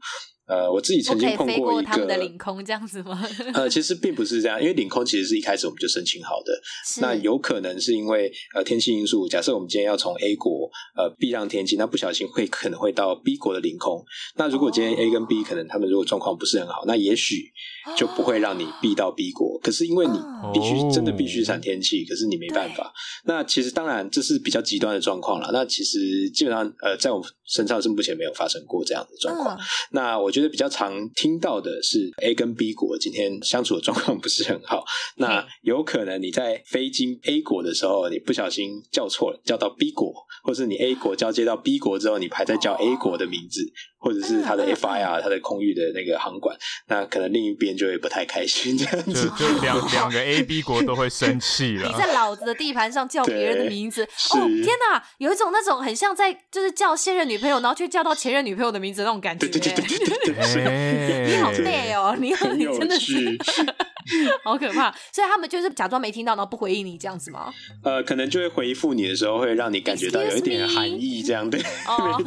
呃，我自己曾经碰过一个过他们的领空这样子吗？呃，其实并不是这样，因为领空其实是一开始我们就申请好的。那有可能是因为呃天气因素，假设我们今天要从 A 国呃避让天气，那不小心会可能会到 B 国的领空。那如果今天 A 跟 B 可能他们如果状况不是很好，那也许就不会让你避到 B 国。可是因为你必须真的必须闪天气，可是你没办法。那其实当然这是比较极端的状况了。那其实基本上呃在我们身上是目前没有发生过这样的状况。那我觉得。觉得比较常听到的是 A 跟 B 国今天相处的状况不是很好，那有可能你在飞经 A 国的时候，你不小心叫错了，叫到 B 国，或是你 A 国交接到 B 国之后，你还在叫 A 国的名字。或者是他的 FIR，他的空域的那个航管，那可能另一边就会不太开心，这样子，就就两两个 A、B 国都会生气了。你在老子的地盘上叫别人的名字，哦天哪，有一种那种很像在就是叫现任女朋友，然后却叫到前任女朋友的名字那种感觉。对对对对对对，你好累哦，你好，你真的是。好可怕，所以他们就是假装没听到，然后不回应你这样子吗？呃，可能就会回复你的时候，会让你感觉到有一点含义，这样对。哦，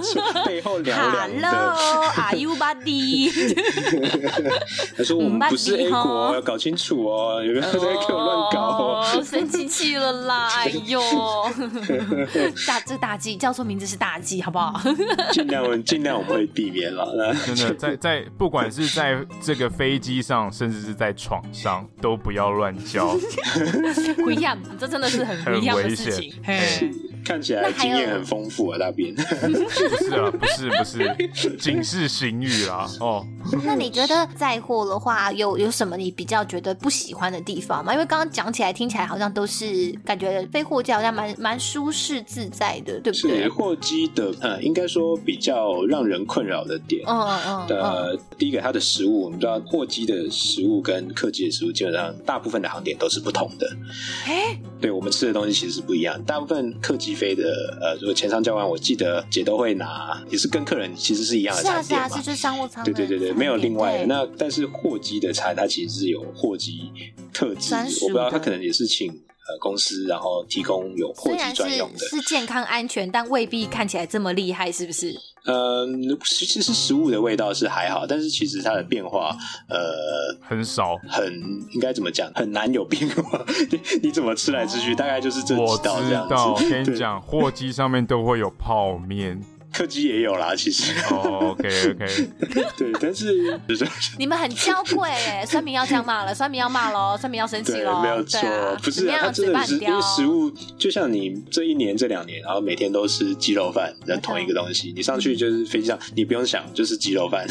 背后凉凉的。Hello，Are you buddy？他说我们不是 A 国，要搞清楚哦，有没有在给我乱搞？哦，生气气了啦！哎呦，大这个大忌叫错名字是大忌，好不好？尽量尽量我们会避免了。真的，在在不管是在这个飞机上，甚至是在床上。都不要乱叫，不一样，这真的是很不一样的事情。看起来经验很丰富啊，那边不是啊，不是不是，警示行语啦。哦，那你觉得载货的话，有有什么你比较觉得不喜欢的地方吗？因为刚刚讲起来听起来好像都是感觉飞货机好像蛮蛮舒适自在的，对不对？货机的呃，应该说比较让人困扰的点，嗯嗯嗯，呃，第一个它的食物，我们知道货机的食物跟客机的食物基本上大部分的航点都是不同的。哎，对我们吃的东西其实是不一样，大部分客机飞的呃，如果前舱交完，我记得姐都会拿，也是跟客人其实是一样的餐点嘛。是啊，是啊，就商务舱。对对对对，没有另外的。那但是货机的餐，它其实是有货机特质，我不知道他可能也是请呃公司，然后提供有货机专用的是，是健康安全，但未必看起来这么厉害，是不是？嗯，其实是食物的味道是还好，但是其实它的变化，呃，很少，很应该怎么讲，很难有变化。你你怎么吃来吃去，大概就是这几道这样子。我跟你讲，货机上面都会有泡面。客机也有啦，其实。哦，OK OK。对，但是 你们很娇贵哎，酸民要这样骂了，酸民要骂喽，酸民要生气喽。没有错，不是他真的是因为食物，就像你这一年这两年，然后每天都吃鸡肉饭，那同一个东西，你上去就是飞机上，你不用想，就是鸡肉饭，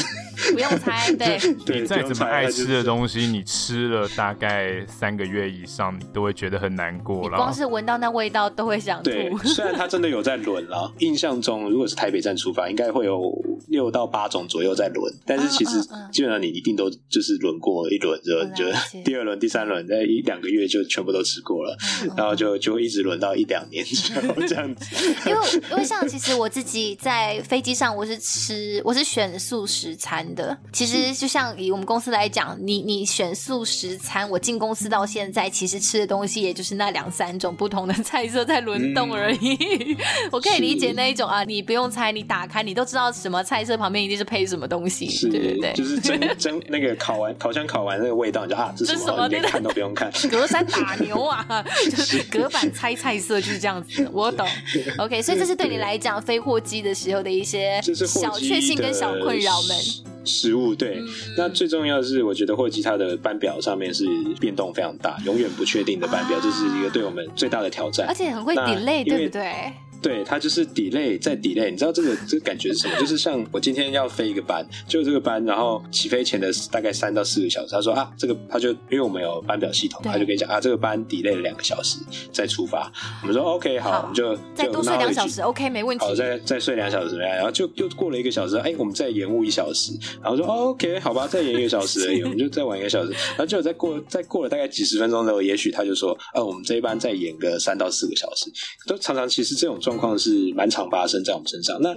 不用猜，对。你再怎么爱吃的东西，你吃了大概三个月以上，你都会觉得很难过了。光是闻到那味道都会想吐。对，虽然他真的有在轮了，印象中如果是台北站出发，应该会有六到八种左右在轮，但是其实基本上你一定都就是轮过一轮之后，就 第二轮、第三轮，在一两个月就全部都吃过了，然后就就会一直轮到一两年之后 这样子。因为因为像其实我自己在飞机上，我是吃我是选素食餐的。其实就像以我们公司来讲，你你选素食餐，我进公司到现在，其实吃的东西也就是那两三种不同的菜色在轮动而已。我可以理解那一种啊，你。不用猜，你打开你都知道什么菜色旁边一定是配什么东西，是对对对，就是蒸蒸那个烤完烤箱烤完那个味道，你就啊，这是什么？连看都不用看，隔山打牛啊，就 是隔板猜菜色就是这样子，我懂。OK，所以这是对你来讲飞货机的时候的一些小确幸跟小困扰们。食物对，嗯、那最重要的是，我觉得货机它的班表上面是变动非常大，永远不确定的班表，这、啊、是一个对我们最大的挑战，而且很会 delay，对不对？对，它就是 delay 再 delay。你知道这个这个感觉是什么？就是像我今天要飞一个班，就这个班，然后起飞前的大概三到四个小时，他说啊，这个他就因为我们有班表系统，他就跟你讲啊，这个班 delay 了两个小时再出发。我们说 OK 好，我们就再多睡两小时 OK 没问题。好，再再睡两小时怎么样？然后就又过了一个小时，哎，我们再延误一小时，然后说 OK 好吧，再延一个小时而已，我们就再晚一个小时，然后就再过再过了大概几十分钟之后，也许他就说，呃，我们这一班再延个三到四个小时，都常常其实这种状况是蛮常发生在我们身上。那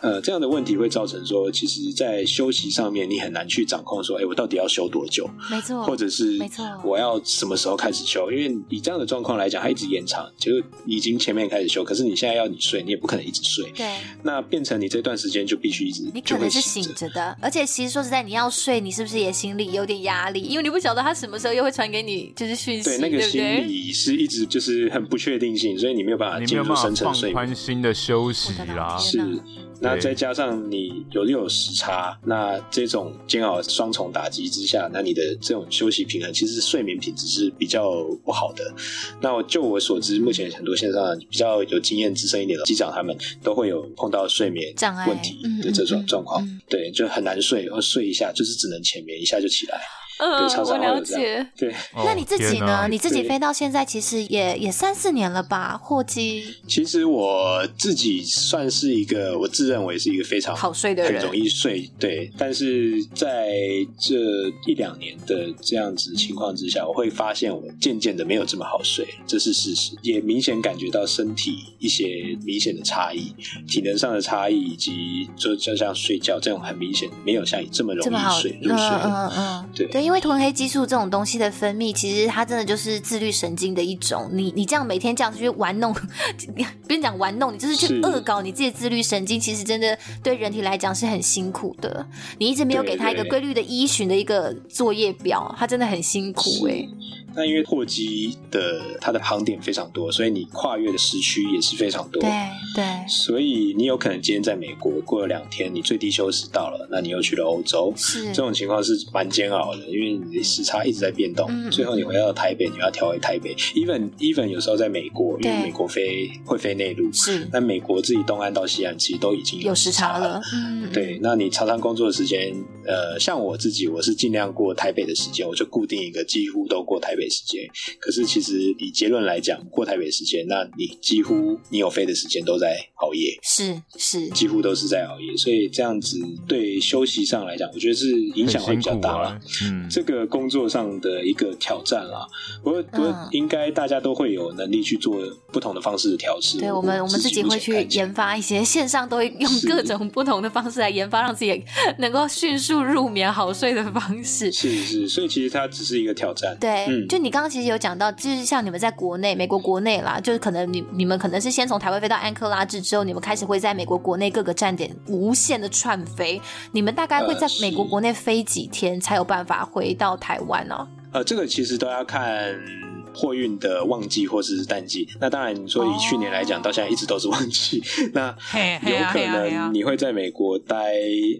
呃这样的问题会造成说，其实，在休息上面你很难去掌控，说，哎，我到底要休多久？没错，或者是没错，我要什么时候开始休？因为以这样的状况来讲，它一直延长，就已经前面开始休，可是你现在要你睡，你也不可能一直睡。对，那变成你这段时间就必须一直，你可能是醒着的，而且其实说实在，你要睡，你是不是也心里有点压力？因为你不晓得他什么时候又会传给你就是讯息，对，那个心理是一直就是很不确定性，所以你没有办法进入深层睡眠，宽心的休息啦，是。那再加上你有又有时差，那这种煎熬双重打击之下，那你的这种休息平衡，其实睡眠品质是比较不好的。那就我所知，目前很多线上比较有经验、资深一点的机长，他们都会有碰到睡眠障碍问题的这种状况，对，就很难睡，然后睡一下就是只能浅眠，一下就起来。嗯，我了解。对，那你自己呢？你自己飞到现在，其实也也三四年了吧？货机。其实我自己算是一个，我自认为是一个非常好睡的人，很容易睡。对，但是在这一两年的这样子情况之下，我会发现我渐渐的没有这么好睡，这是事实。也明显感觉到身体一些明显的差异，体能上的差异，以及就就像睡觉这种很明显没有像你这么容易睡入睡。嗯嗯嗯，对。因为褪黑激素这种东西的分泌，其实它真的就是自律神经的一种。你你这样每天这样去玩弄，不是讲玩弄，你就是去恶搞你自己的自律神经，其实真的对人体来讲是很辛苦的。你一直没有给他一个规律的依循的一个作业表，他真的很辛苦哎、欸。那因为货机的它的航点非常多，所以你跨越的时区也是非常多。对对，所以你有可能今天在美国过了两天，你最低休时到了，那你又去了欧洲，是这种情况是蛮煎熬的，因为你的时差一直在变动。嗯，最后你回到台北，你要调回台北。Even Even 有时候在美国，因为美国飞会飞内陆，是。但美国自己东岸到西岸其实都已经有时差了。嗯，对。那你常常工作的时间，呃，像我自己，我是尽量过台北的时间，我就固定一个，几乎都过台北时间。可是其实以结论来讲，过台北时间，那你几乎你有飞的时间都在熬夜，是是，几乎都是在熬夜，所以这样子对休息上来讲，我觉得是影响会比较大了。嗯，这个工作上的一个挑战啦，不过不过应该大家都会有能力去做不同的方式的调试。对我们，我们自己会去研发一些线上，都会用各种不同的方式来研发，让自己能够迅速入眠、好睡的方式。是是，所以其实它只是一个挑战。对，嗯，就你刚刚其实有讲到，就是像你们在国内，美国国内啦，就是可能你你们可能是先从台湾飞到安克拉治之后，你们开始会在美国国内各个站点无限的串飞。你们大概会在美国国内飞几天才有办法回到台湾呢？呃，这个其实都要看货运的旺季或是淡季。那当然，你说以去年来讲，oh. 到现在一直都是旺季，那 有可能你会在美国待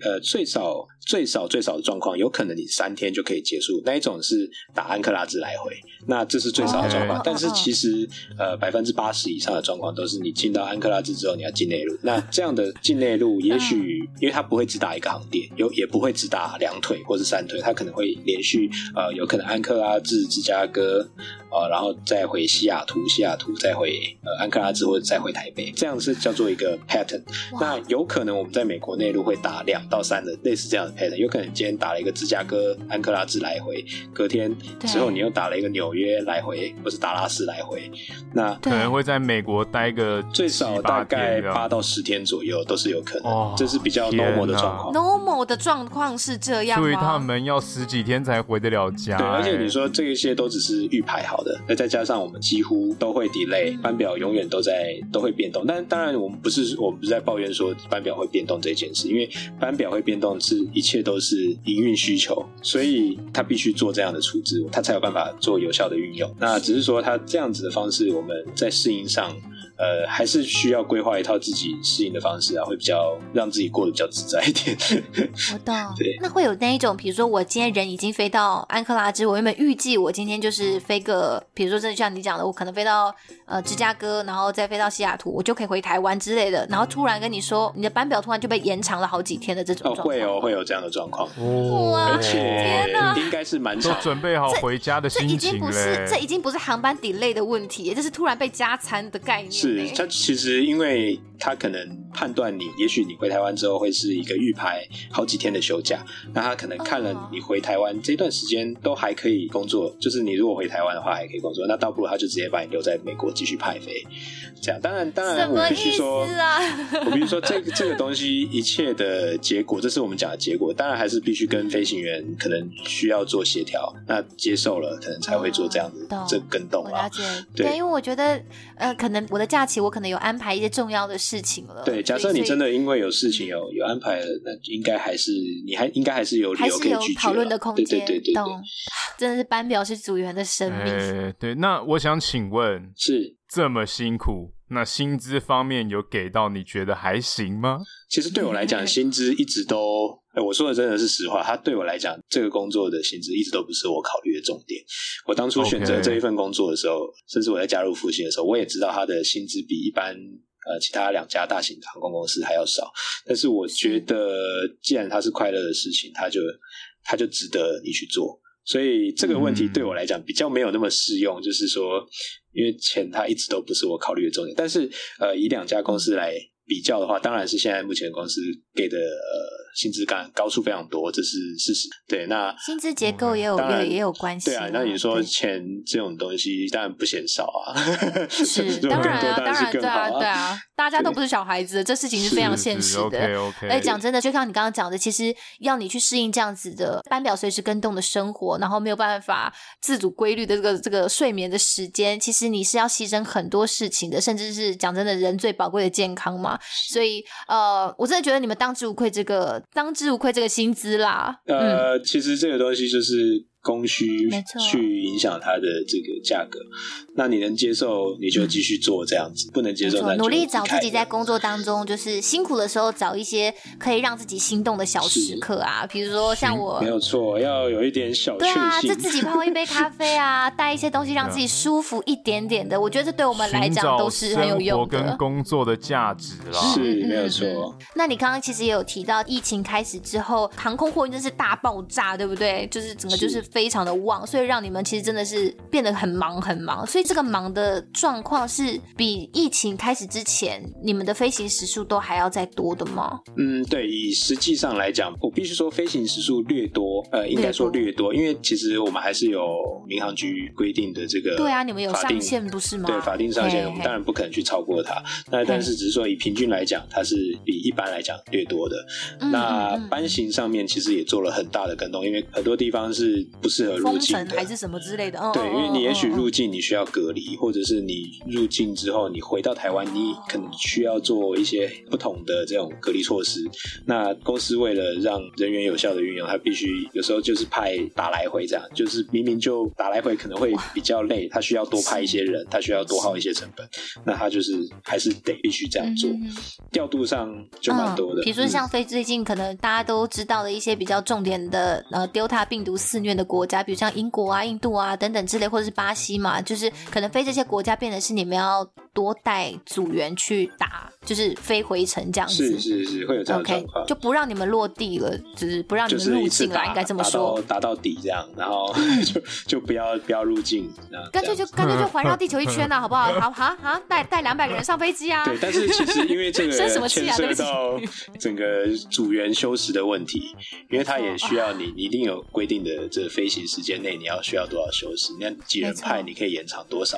呃最少。最少最少的状况，有可能你三天就可以结束。那一种是打安克拉治来回，那这是最少的状况。但是其实呃百分之八十以上的状况都是你进到安克拉治之后，你要进内陆。那这样的进内陆，也许因为它不会只打一个航点，有也不会只打两腿或是三腿，它可能会连续呃有可能安克拉治、芝加哥。呃，然后再回西雅图，西雅图再回呃安克拉治，或者再回台北，这样是叫做一个 pattern。那有可能我们在美国内陆会打两到三的类似这样的 pattern，有可能今天打了一个芝加哥、安克拉治来回，隔天之后你又打了一个纽约来回，或是达拉斯来回，那可能会在美国待个最少大概八到十天左右都是有可能，哦、这是比较 normal 的状况。normal 的状况是这样吗？所以他们要十几天才回得了家。对，而且你说这一些都只是预排好。那再加上我们几乎都会 delay，班表永远都在都会变动。但当然，我们不是我们不是在抱怨说班表会变动这件事，因为班表会变动是一切都是营运需求，所以他必须做这样的处置，他才有办法做有效的运用。那只是说他这样子的方式，我们在适应上。呃，还是需要规划一套自己适应的方式啊，会比较让自己过得比较自在一点。我懂。对，那会有那一种，比如说我今天人已经飞到安克拉之，我原本预计我今天就是飞个，比如说真的像你讲的，我可能飞到呃芝加哥，然后再飞到西雅图，我就可以回台湾之类的。然后突然跟你说，你的班表突然就被延长了好几天的这种状况。哦，会哦，会有这样的状况。哦，而且应该是蛮长，都准备好回家的心情。这已经不是，这已经不是航班 delay 的问题，这是突然被加餐的概念。是，他其实因为他可能判断你，也许你回台湾之后会是一个预排好几天的休假，那他可能看了你回台湾这段时间都还可以工作，就是你如果回台湾的话还可以工作，那倒不如他就直接把你留在美国继续派飞。这样，当然，当然，我必须说，啊、我必须说，这个这个东西一切的结果，这是我们讲的结果，当然还是必须跟飞行员可能需要做协调，那接受了，可能才会做这样子、嗯、这跟动啊。对，因为我觉得，呃，可能我的假期我可能有安排一些重要的事情了。对，假设你真的因为有事情有有安排了，那应该还是你还应该还是有理由可以拒绝，讨论的空间。对对对对，对，真的是班表是组员的生命。欸、对，那我想请问是。这么辛苦，那薪资方面有给到你觉得还行吗？其实对我来讲，薪资一直都，哎，我说的真的是实话。他对我来讲，这个工作的薪资一直都不是我考虑的重点。我当初选择这一份工作的时候.甚至我在加入复兴的时候，我也知道他的薪资比一般呃其他两家大型航空公司还要少。但是我觉得，既然它是快乐的事情，他就他就值得你去做。所以这个问题对我来讲比较没有那么适用，嗯、就是说，因为钱它一直都不是我考虑的重点。但是，呃，以两家公司来比较的话，当然是现在目前公司给的呃。薪资感高出非常多，这是事实。对，那薪资结构也有也也有关系。对啊，那你说钱这种东西当然不嫌少啊。是，当然啊，当然对啊，对啊，大家都不是小孩子，这事情是非常现实的。OK，OK。哎，讲真的，就像你刚刚讲的，其实要你去适应这样子的班表随时跟动的生活，然后没有办法自主规律的这个这个睡眠的时间，其实你是要牺牲很多事情的，甚至是讲真的，人最宝贵的健康嘛。所以，呃，我真的觉得你们当之无愧这个。当之无愧这个薪资啦，呃，嗯、其实这个东西就是。供需去影响它的这个价格，那你能接受你就继续做这样子，不能接受那努力找自己在工作当中就是辛苦的时候找一些可以让自己心动的小时刻啊，比如说像我没有错，要有一点小确幸，对啊，就自己泡一杯咖啡啊，带一些东西让自己舒服一点点的，我觉得这对我们来讲都是很有用的。跟工作的价值啦，是没有错。那你刚刚其实也有提到，疫情开始之后，航空货运真是大爆炸，对不对？就是整个就是。非常的旺，所以让你们其实真的是变得很忙很忙。所以这个忙的状况是比疫情开始之前，你们的飞行时数都还要再多的吗？嗯，对，以实际上来讲，我必须说飞行时数略多，呃，应该说略多，因为其实我们还是有民航局规定的这个，对啊，你们有上限不是吗？对，法定上限，我们当然不可能去超过它。那但是只是说以平均来讲，它是比一般来讲略多的。那班型上面其实也做了很大的更动，因为很多地方是。不适合入境还是什么之类的？对，因为你也许入境你需要隔离，或者是你入境之后你回到台湾，你可能需要做一些不同的这种隔离措施。那公司为了让人员有效的运用，他必须有时候就是派打来回这样，就是明明就打来回可能会比较累，他需要多派一些人，他需要多耗一些成本，那他就是还是得必须这样做。调度上就蛮多的，比如说像飞最近可能大家都知道的一些比较重点的呃 Delta 病毒肆虐的国家，比如像英国啊、印度啊等等之类，或者是巴西嘛，就是可能非这些国家变得是你们要多带组员去打，就是飞回程这样子。是是是，会有这样的状况。Okay, 就不让你们落地了，就是不让你们入境了，应该这么说。打到底这样，然后 就就不要不要入境，干脆就干脆就环绕地球一圈了，好不好？好好好，带带两百个人上飞机啊！对，但是其实因为这个 牵涉到整个组员休息的问题，因为他也需要你，你一定有规定的这个。飞行时间内你要需要多少休息？那几人派你可以延长多少？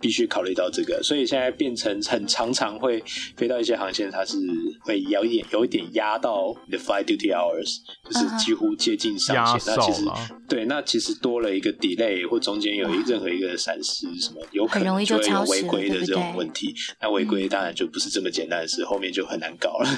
必须考虑到这个，所以现在变成很常常会飞到一些航线，它是会有一点有一点压到你的 flight duty hours，就是几乎接近上限。那其实对，那其实多了一个 delay 或中间有一任何一个闪失什么，有可能就会有违规的这种问题。那违规当然就不是这么简单的事，后面就很难搞了。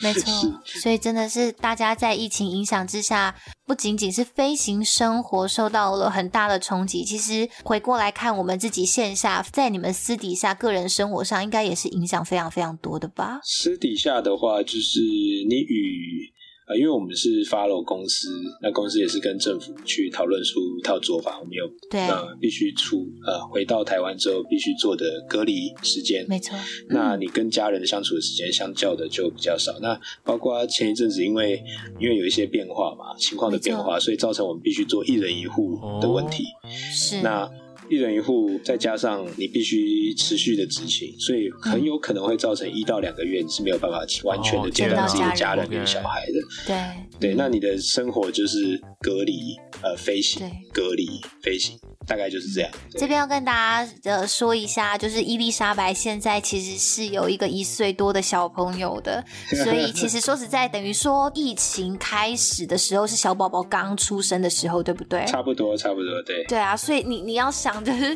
没错，所以真的是大家在疫情影响之下。不仅仅是飞行生活受到了很大的冲击，其实回过来看我们自己线下，在你们私底下个人生活上，应该也是影响非常非常多的吧？私底下的话，就是你与。因为我们是 follow 公司，那公司也是跟政府去讨论出一套做法，我们有对呃必须出呃回到台湾之后必须做的隔离时间，没错。那你跟家人相处的时间相较的就比较少。那包括前一阵子因为因为有一些变化嘛，情况的变化，所以造成我们必须做一人一户的问题。哦、是那。一人一户，再加上你必须持续的执行，所以很有可能会造成一到两个月你是没有办法完全的见到自己的家人跟小孩的。对对，那你的生活就是隔离呃飞行，隔离飞行。大概就是这样。这边要跟大家呃说一下，就是伊丽莎白现在其实是有一个一岁多的小朋友的，所以其实说实在，等于说疫情开始的时候是小宝宝刚出生的时候，对不对？差不多，差不多，对。对啊，所以你你要想就是，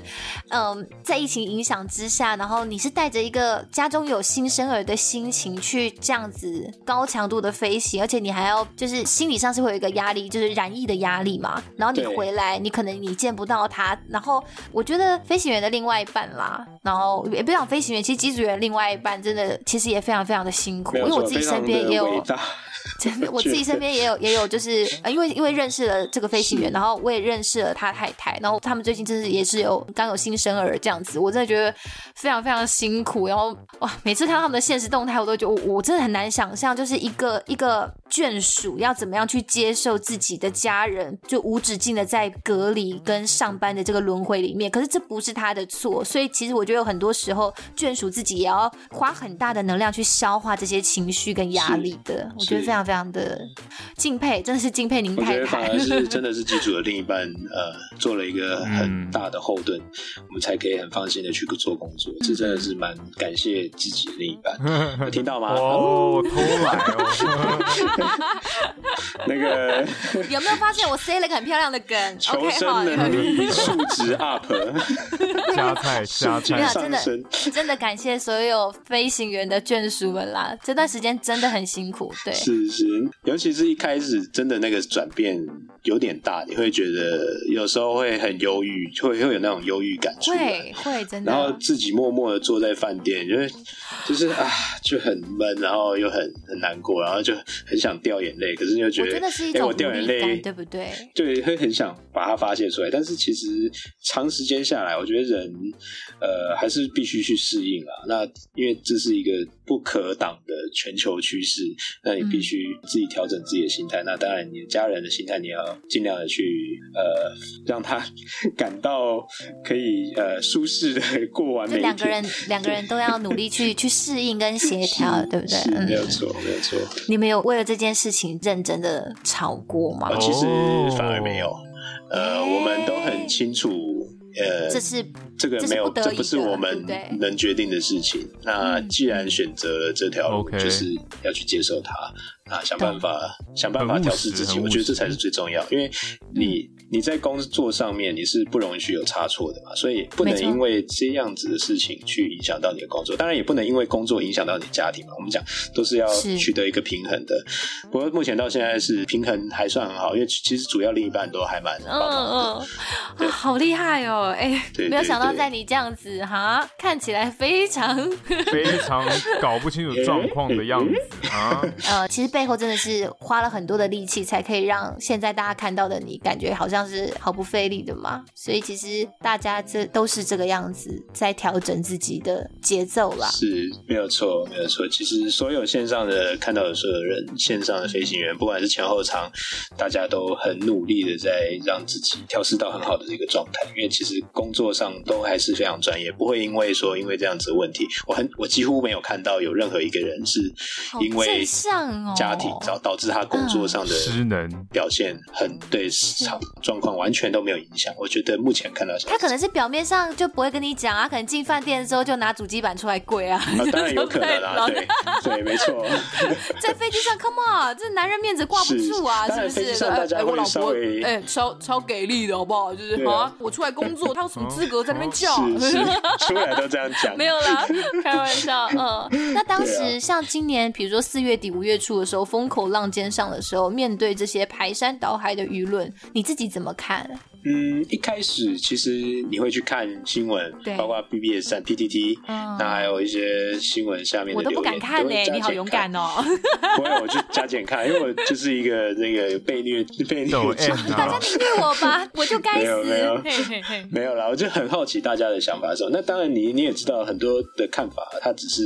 嗯、呃，在疫情影响之下，然后你是带着一个家中有新生儿的心情去这样子高强度的飞行，而且你还要就是心理上是会有一个压力，就是染疫的压力嘛。然后你回来，你可能你见不到他。然后我觉得飞行员的另外一半啦，然后也不讲飞行员，其实机组员另外一半真的其实也非常非常的辛苦，因为我自己身边也有。真的，我自己身边也有也有，就是呃，因为因为认识了这个飞行员，然后我也认识了他太太，然后他们最近真是也是有刚有新生儿这样子，我真的觉得非常非常辛苦。然后哇，每次看到他们的现实动态，我都觉得我我真的很难想象，就是一个一个眷属要怎么样去接受自己的家人就无止境的在隔离跟上班的这个轮回里面。可是这不是他的错，所以其实我觉得有很多时候眷属自己也要花很大的能量去消化这些情绪跟压力的。我觉得非常。非常的敬佩，真的是敬佩您太太。我觉得反而是 真的是机组的另一半，呃，做了一个很大的后盾，嗯、我们才可以很放心的去做工作。这真的是蛮感谢自己的另一半。有听到吗？哦，偷懒哦。那个有没有发现我塞了个很漂亮的梗？求生能力数值 up，加菜加菜，真的真的感谢所有飞行员的眷属们啦，这段时间真的很辛苦。对，是是，尤其是一开始真的那个转变有点大，你会觉得有时候会很忧郁，会会有那种忧郁感出来，会会真的，然后自己默默的坐在饭店，就是就是啊，就很闷，然后又很很难过，然后就很想掉眼泪，可是又觉得。真的是一种无力感，对不对？对，会很想把它发泄出来，但是其实长时间下来，我觉得人呃还是必须去适应啊。那因为这是一个不可挡的全球趋势，那你必须自己调整自己的心态。嗯、那当然，你的家人的心态，你要尽量的去呃让他感到可以呃舒适的过完每一天。两个人两个人都要努力去去适应跟协调，对不对？没有错，没有错。你们有为了这件事情认真的吵过吗？其实反而没有，呃，我们都很清楚，呃，这是这个没有，这不是我们能决定的事情。那既然选择了这条路，就是要去接受它。啊，想办法想办法调试自己，我觉得这才是最重要。因为你你在工作上面你是不容许有差错的嘛，所以不能因为这样子的事情去影响到你的工作。当然也不能因为工作影响到你的家庭嘛。我们讲都是要取得一个平衡的。不过目前到现在是平衡还算很好，因为其实主要另一半都还蛮嗯嗯，嗯好厉害哦！哎，没有想到在你这样子哈，看起来非常非常搞不清楚状况的样子啊。呃，其实。背后真的是花了很多的力气，才可以让现在大家看到的你，感觉好像是毫不费力的嘛。所以其实大家这都是这个样子，在调整自己的节奏啦。是没有错，没有错。其实所有线上的看到的所有人，线上的飞行员，不管是前后场，大家都很努力的在让自己调试到很好的一个状态。因为其实工作上都还是非常专业，不会因为说因为这样子的问题，我很我几乎没有看到有任何一个人是因为像哦。家庭导导致他工作上的失能表现很对市，场状况完全都没有影响。我觉得目前看到他可能是表面上就不会跟你讲啊，可能进饭店的时候就拿主机板出来跪啊，啊，当然 有可能啊，对对，没错，在飞机上，come on，这男人面子挂不住啊，是，是不是？飞机上大家会稍微哎、欸，超超给力的好不好？就是啊，我出来工作，他有什么资格在那边叫？是是 出来都这样讲，没有啦，开玩笑。嗯，那当时像今年，比如说四月底五月初的时候，风口浪尖上的时候，面对这些排山倒海的舆论，你自己怎么看？嗯，一开始其实你会去看新闻，包括 BBS 站、PTT，那还有一些新闻下面的留言，我都不敢看呢。你好勇敢哦！不会，我去加减看，因为我就是一个那个被虐 被虐者。大家虐我吧，我就该死。没有没有没有啦，我就很好奇大家的想法的时候，那当然你你也知道很多的看法，他只是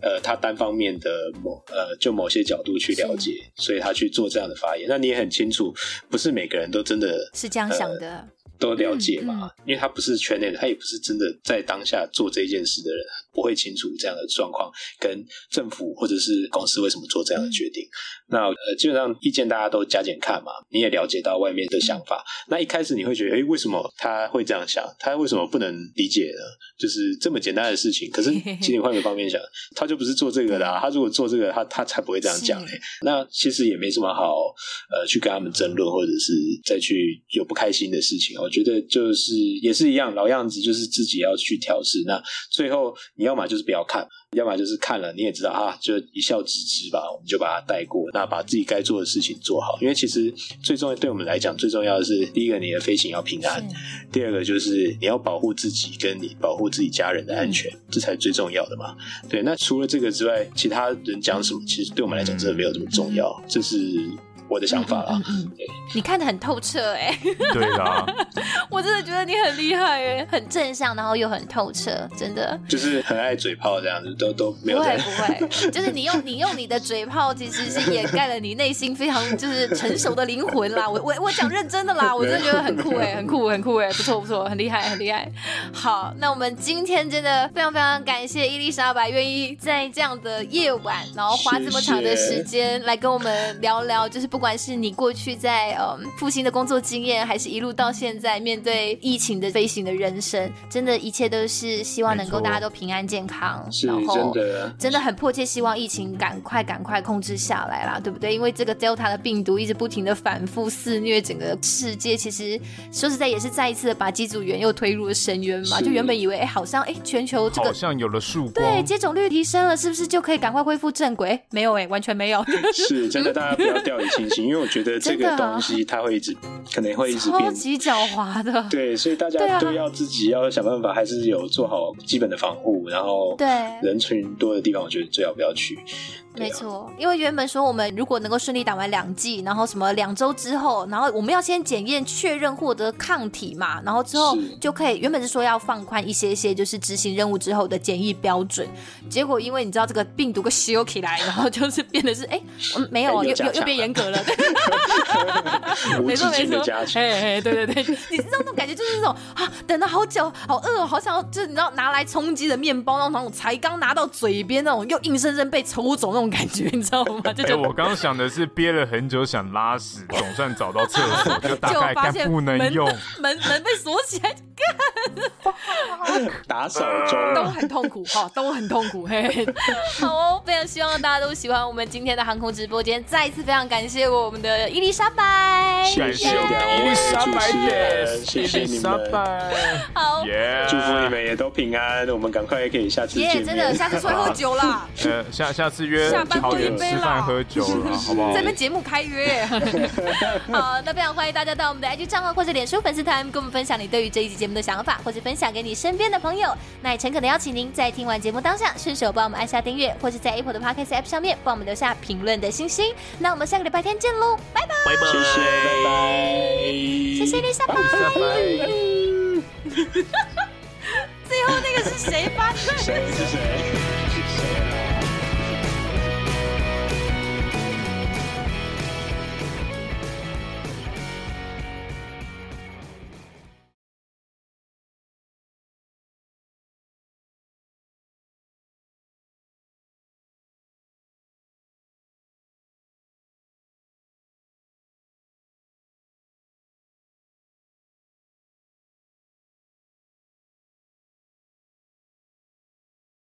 呃他单方面的某呃就某些角度去了解，所以他去做这样的发言。那你也很清楚，不是每个人都真的是这样想的。都了解嘛、嗯嗯，因为他不是圈内的，他也不是真的在当下做这件事的人，不会清楚这样的状况跟政府或者是公司为什么做这样的决定。嗯、那呃，基本上意见大家都加减看嘛，你也了解到外面的想法。嗯、那一开始你会觉得，哎，为什么他会这样想？他为什么不能理解呢？就是这么简单的事情。可是，请你换个方面想，他就不是做这个的、啊。他如果做这个，他他才不会这样讲嘞。那其实也没什么好呃去跟他们争论，或者是再去有不开心的事情。我觉得就是也是一样老样子，就是自己要去调试。那最后你要么就是不要看，要么就是看了你也知道啊，就一笑置之吧，我们就把它带过。那把自己该做的事情做好，因为其实最重要对我们来讲最重要的是，第一个你的飞行要平安，第二个就是你要保护自己跟你保护自己家人的安全，这才是最重要的嘛。对，那除了这个之外，其他人讲什么，其实对我们来讲真的没有这么重要，这是。我的想法啦，嗯嗯嗯、你看的很透彻哎，对啦，我真的觉得你很厉害哎，很正向，然后又很透彻，真的就是很爱嘴炮这样子，都都没有不会不会，就是你用你用你的嘴炮，其实是掩盖了你内心非常就是成熟的灵魂啦。我我我讲认真的啦，我真的觉得很酷哎，很酷很酷哎，不错不错，很厉害很厉害。好，那我们今天真的非常非常感谢伊丽莎白愿意在这样的夜晚，然后花这么长的时间来跟我们聊聊，就是不。不管是你过去在嗯复兴的工作经验，还是一路到现在面对疫情的飞行的人生，真的，一切都是希望能够大家都平安健康。然后真的真的很迫切希望疫情赶快赶快控制下来啦，对不对？因为这个 Delta 的病毒一直不停的反复肆虐整个世界，其实说实在也是再一次的把机组员又推入了深渊嘛。就原本以为哎，好像哎，全球这个好像有了曙光，对，接种率提升了，是不是就可以赶快恢复正轨？没有哎，完全没有。是真的，大家不要掉以轻心。因为我觉得这个东西它会一直，可能会一直变，超级狡猾的。对，所以大家都要自己要想办法，还是有做好基本的防护。然后，对人群多的地方，我觉得最好不要去。没错，因为原本说我们如果能够顺利打完两剂，然后什么两周之后，然后我们要先检验确认获得抗体嘛，然后之后就可以。原本是说要放宽一些些，就是执行任务之后的检疫标准。结果因为你知道这个病毒个修起来，然后就是变得是 哎，没有，又又又变严格了。没错没错，哎哎，对对对，你知道那种感觉就是那种啊，等了好久，好饿，好想要，就是你知道拿来充饥的面包，那种才刚拿到嘴边那种，又硬生生被抽走那种。这种感觉你知道吗？就、欸、我刚刚想的是憋了很久想拉屎，总算找到厕所，就打开看不能用，门门被锁起来，干打扫中 都很痛苦哈，都很痛苦。嘿，嘿，好哦，非常希望大家都喜欢我们今天的航空直播间，再一次非常感谢我们的伊丽莎白，谢谢伊丽莎白姐，谢谢你们，好，yeah. 祝福你们也都平安，我们赶快也可以下次见面，yeah, 真的，下次出来喝酒啦，呃，下下次约。下班喝一杯啦，喝酒了，好不好？节目开约。好，那非常欢迎大家到我们的 IG 账号或者脸书粉丝团，跟我们分享你对于这一集节目的想法，或者分享给你身边的朋友。那也诚恳的邀请您在听完节目当下，顺手帮我们按下订阅，或者在 Apple 的 Podcast App 上面帮我们留下评论的星星。那我们下个礼拜天见喽，拜拜，拜拜，谢谢，拜拜，谢谢丽莎白。最后那个是谁发的？谁是谁？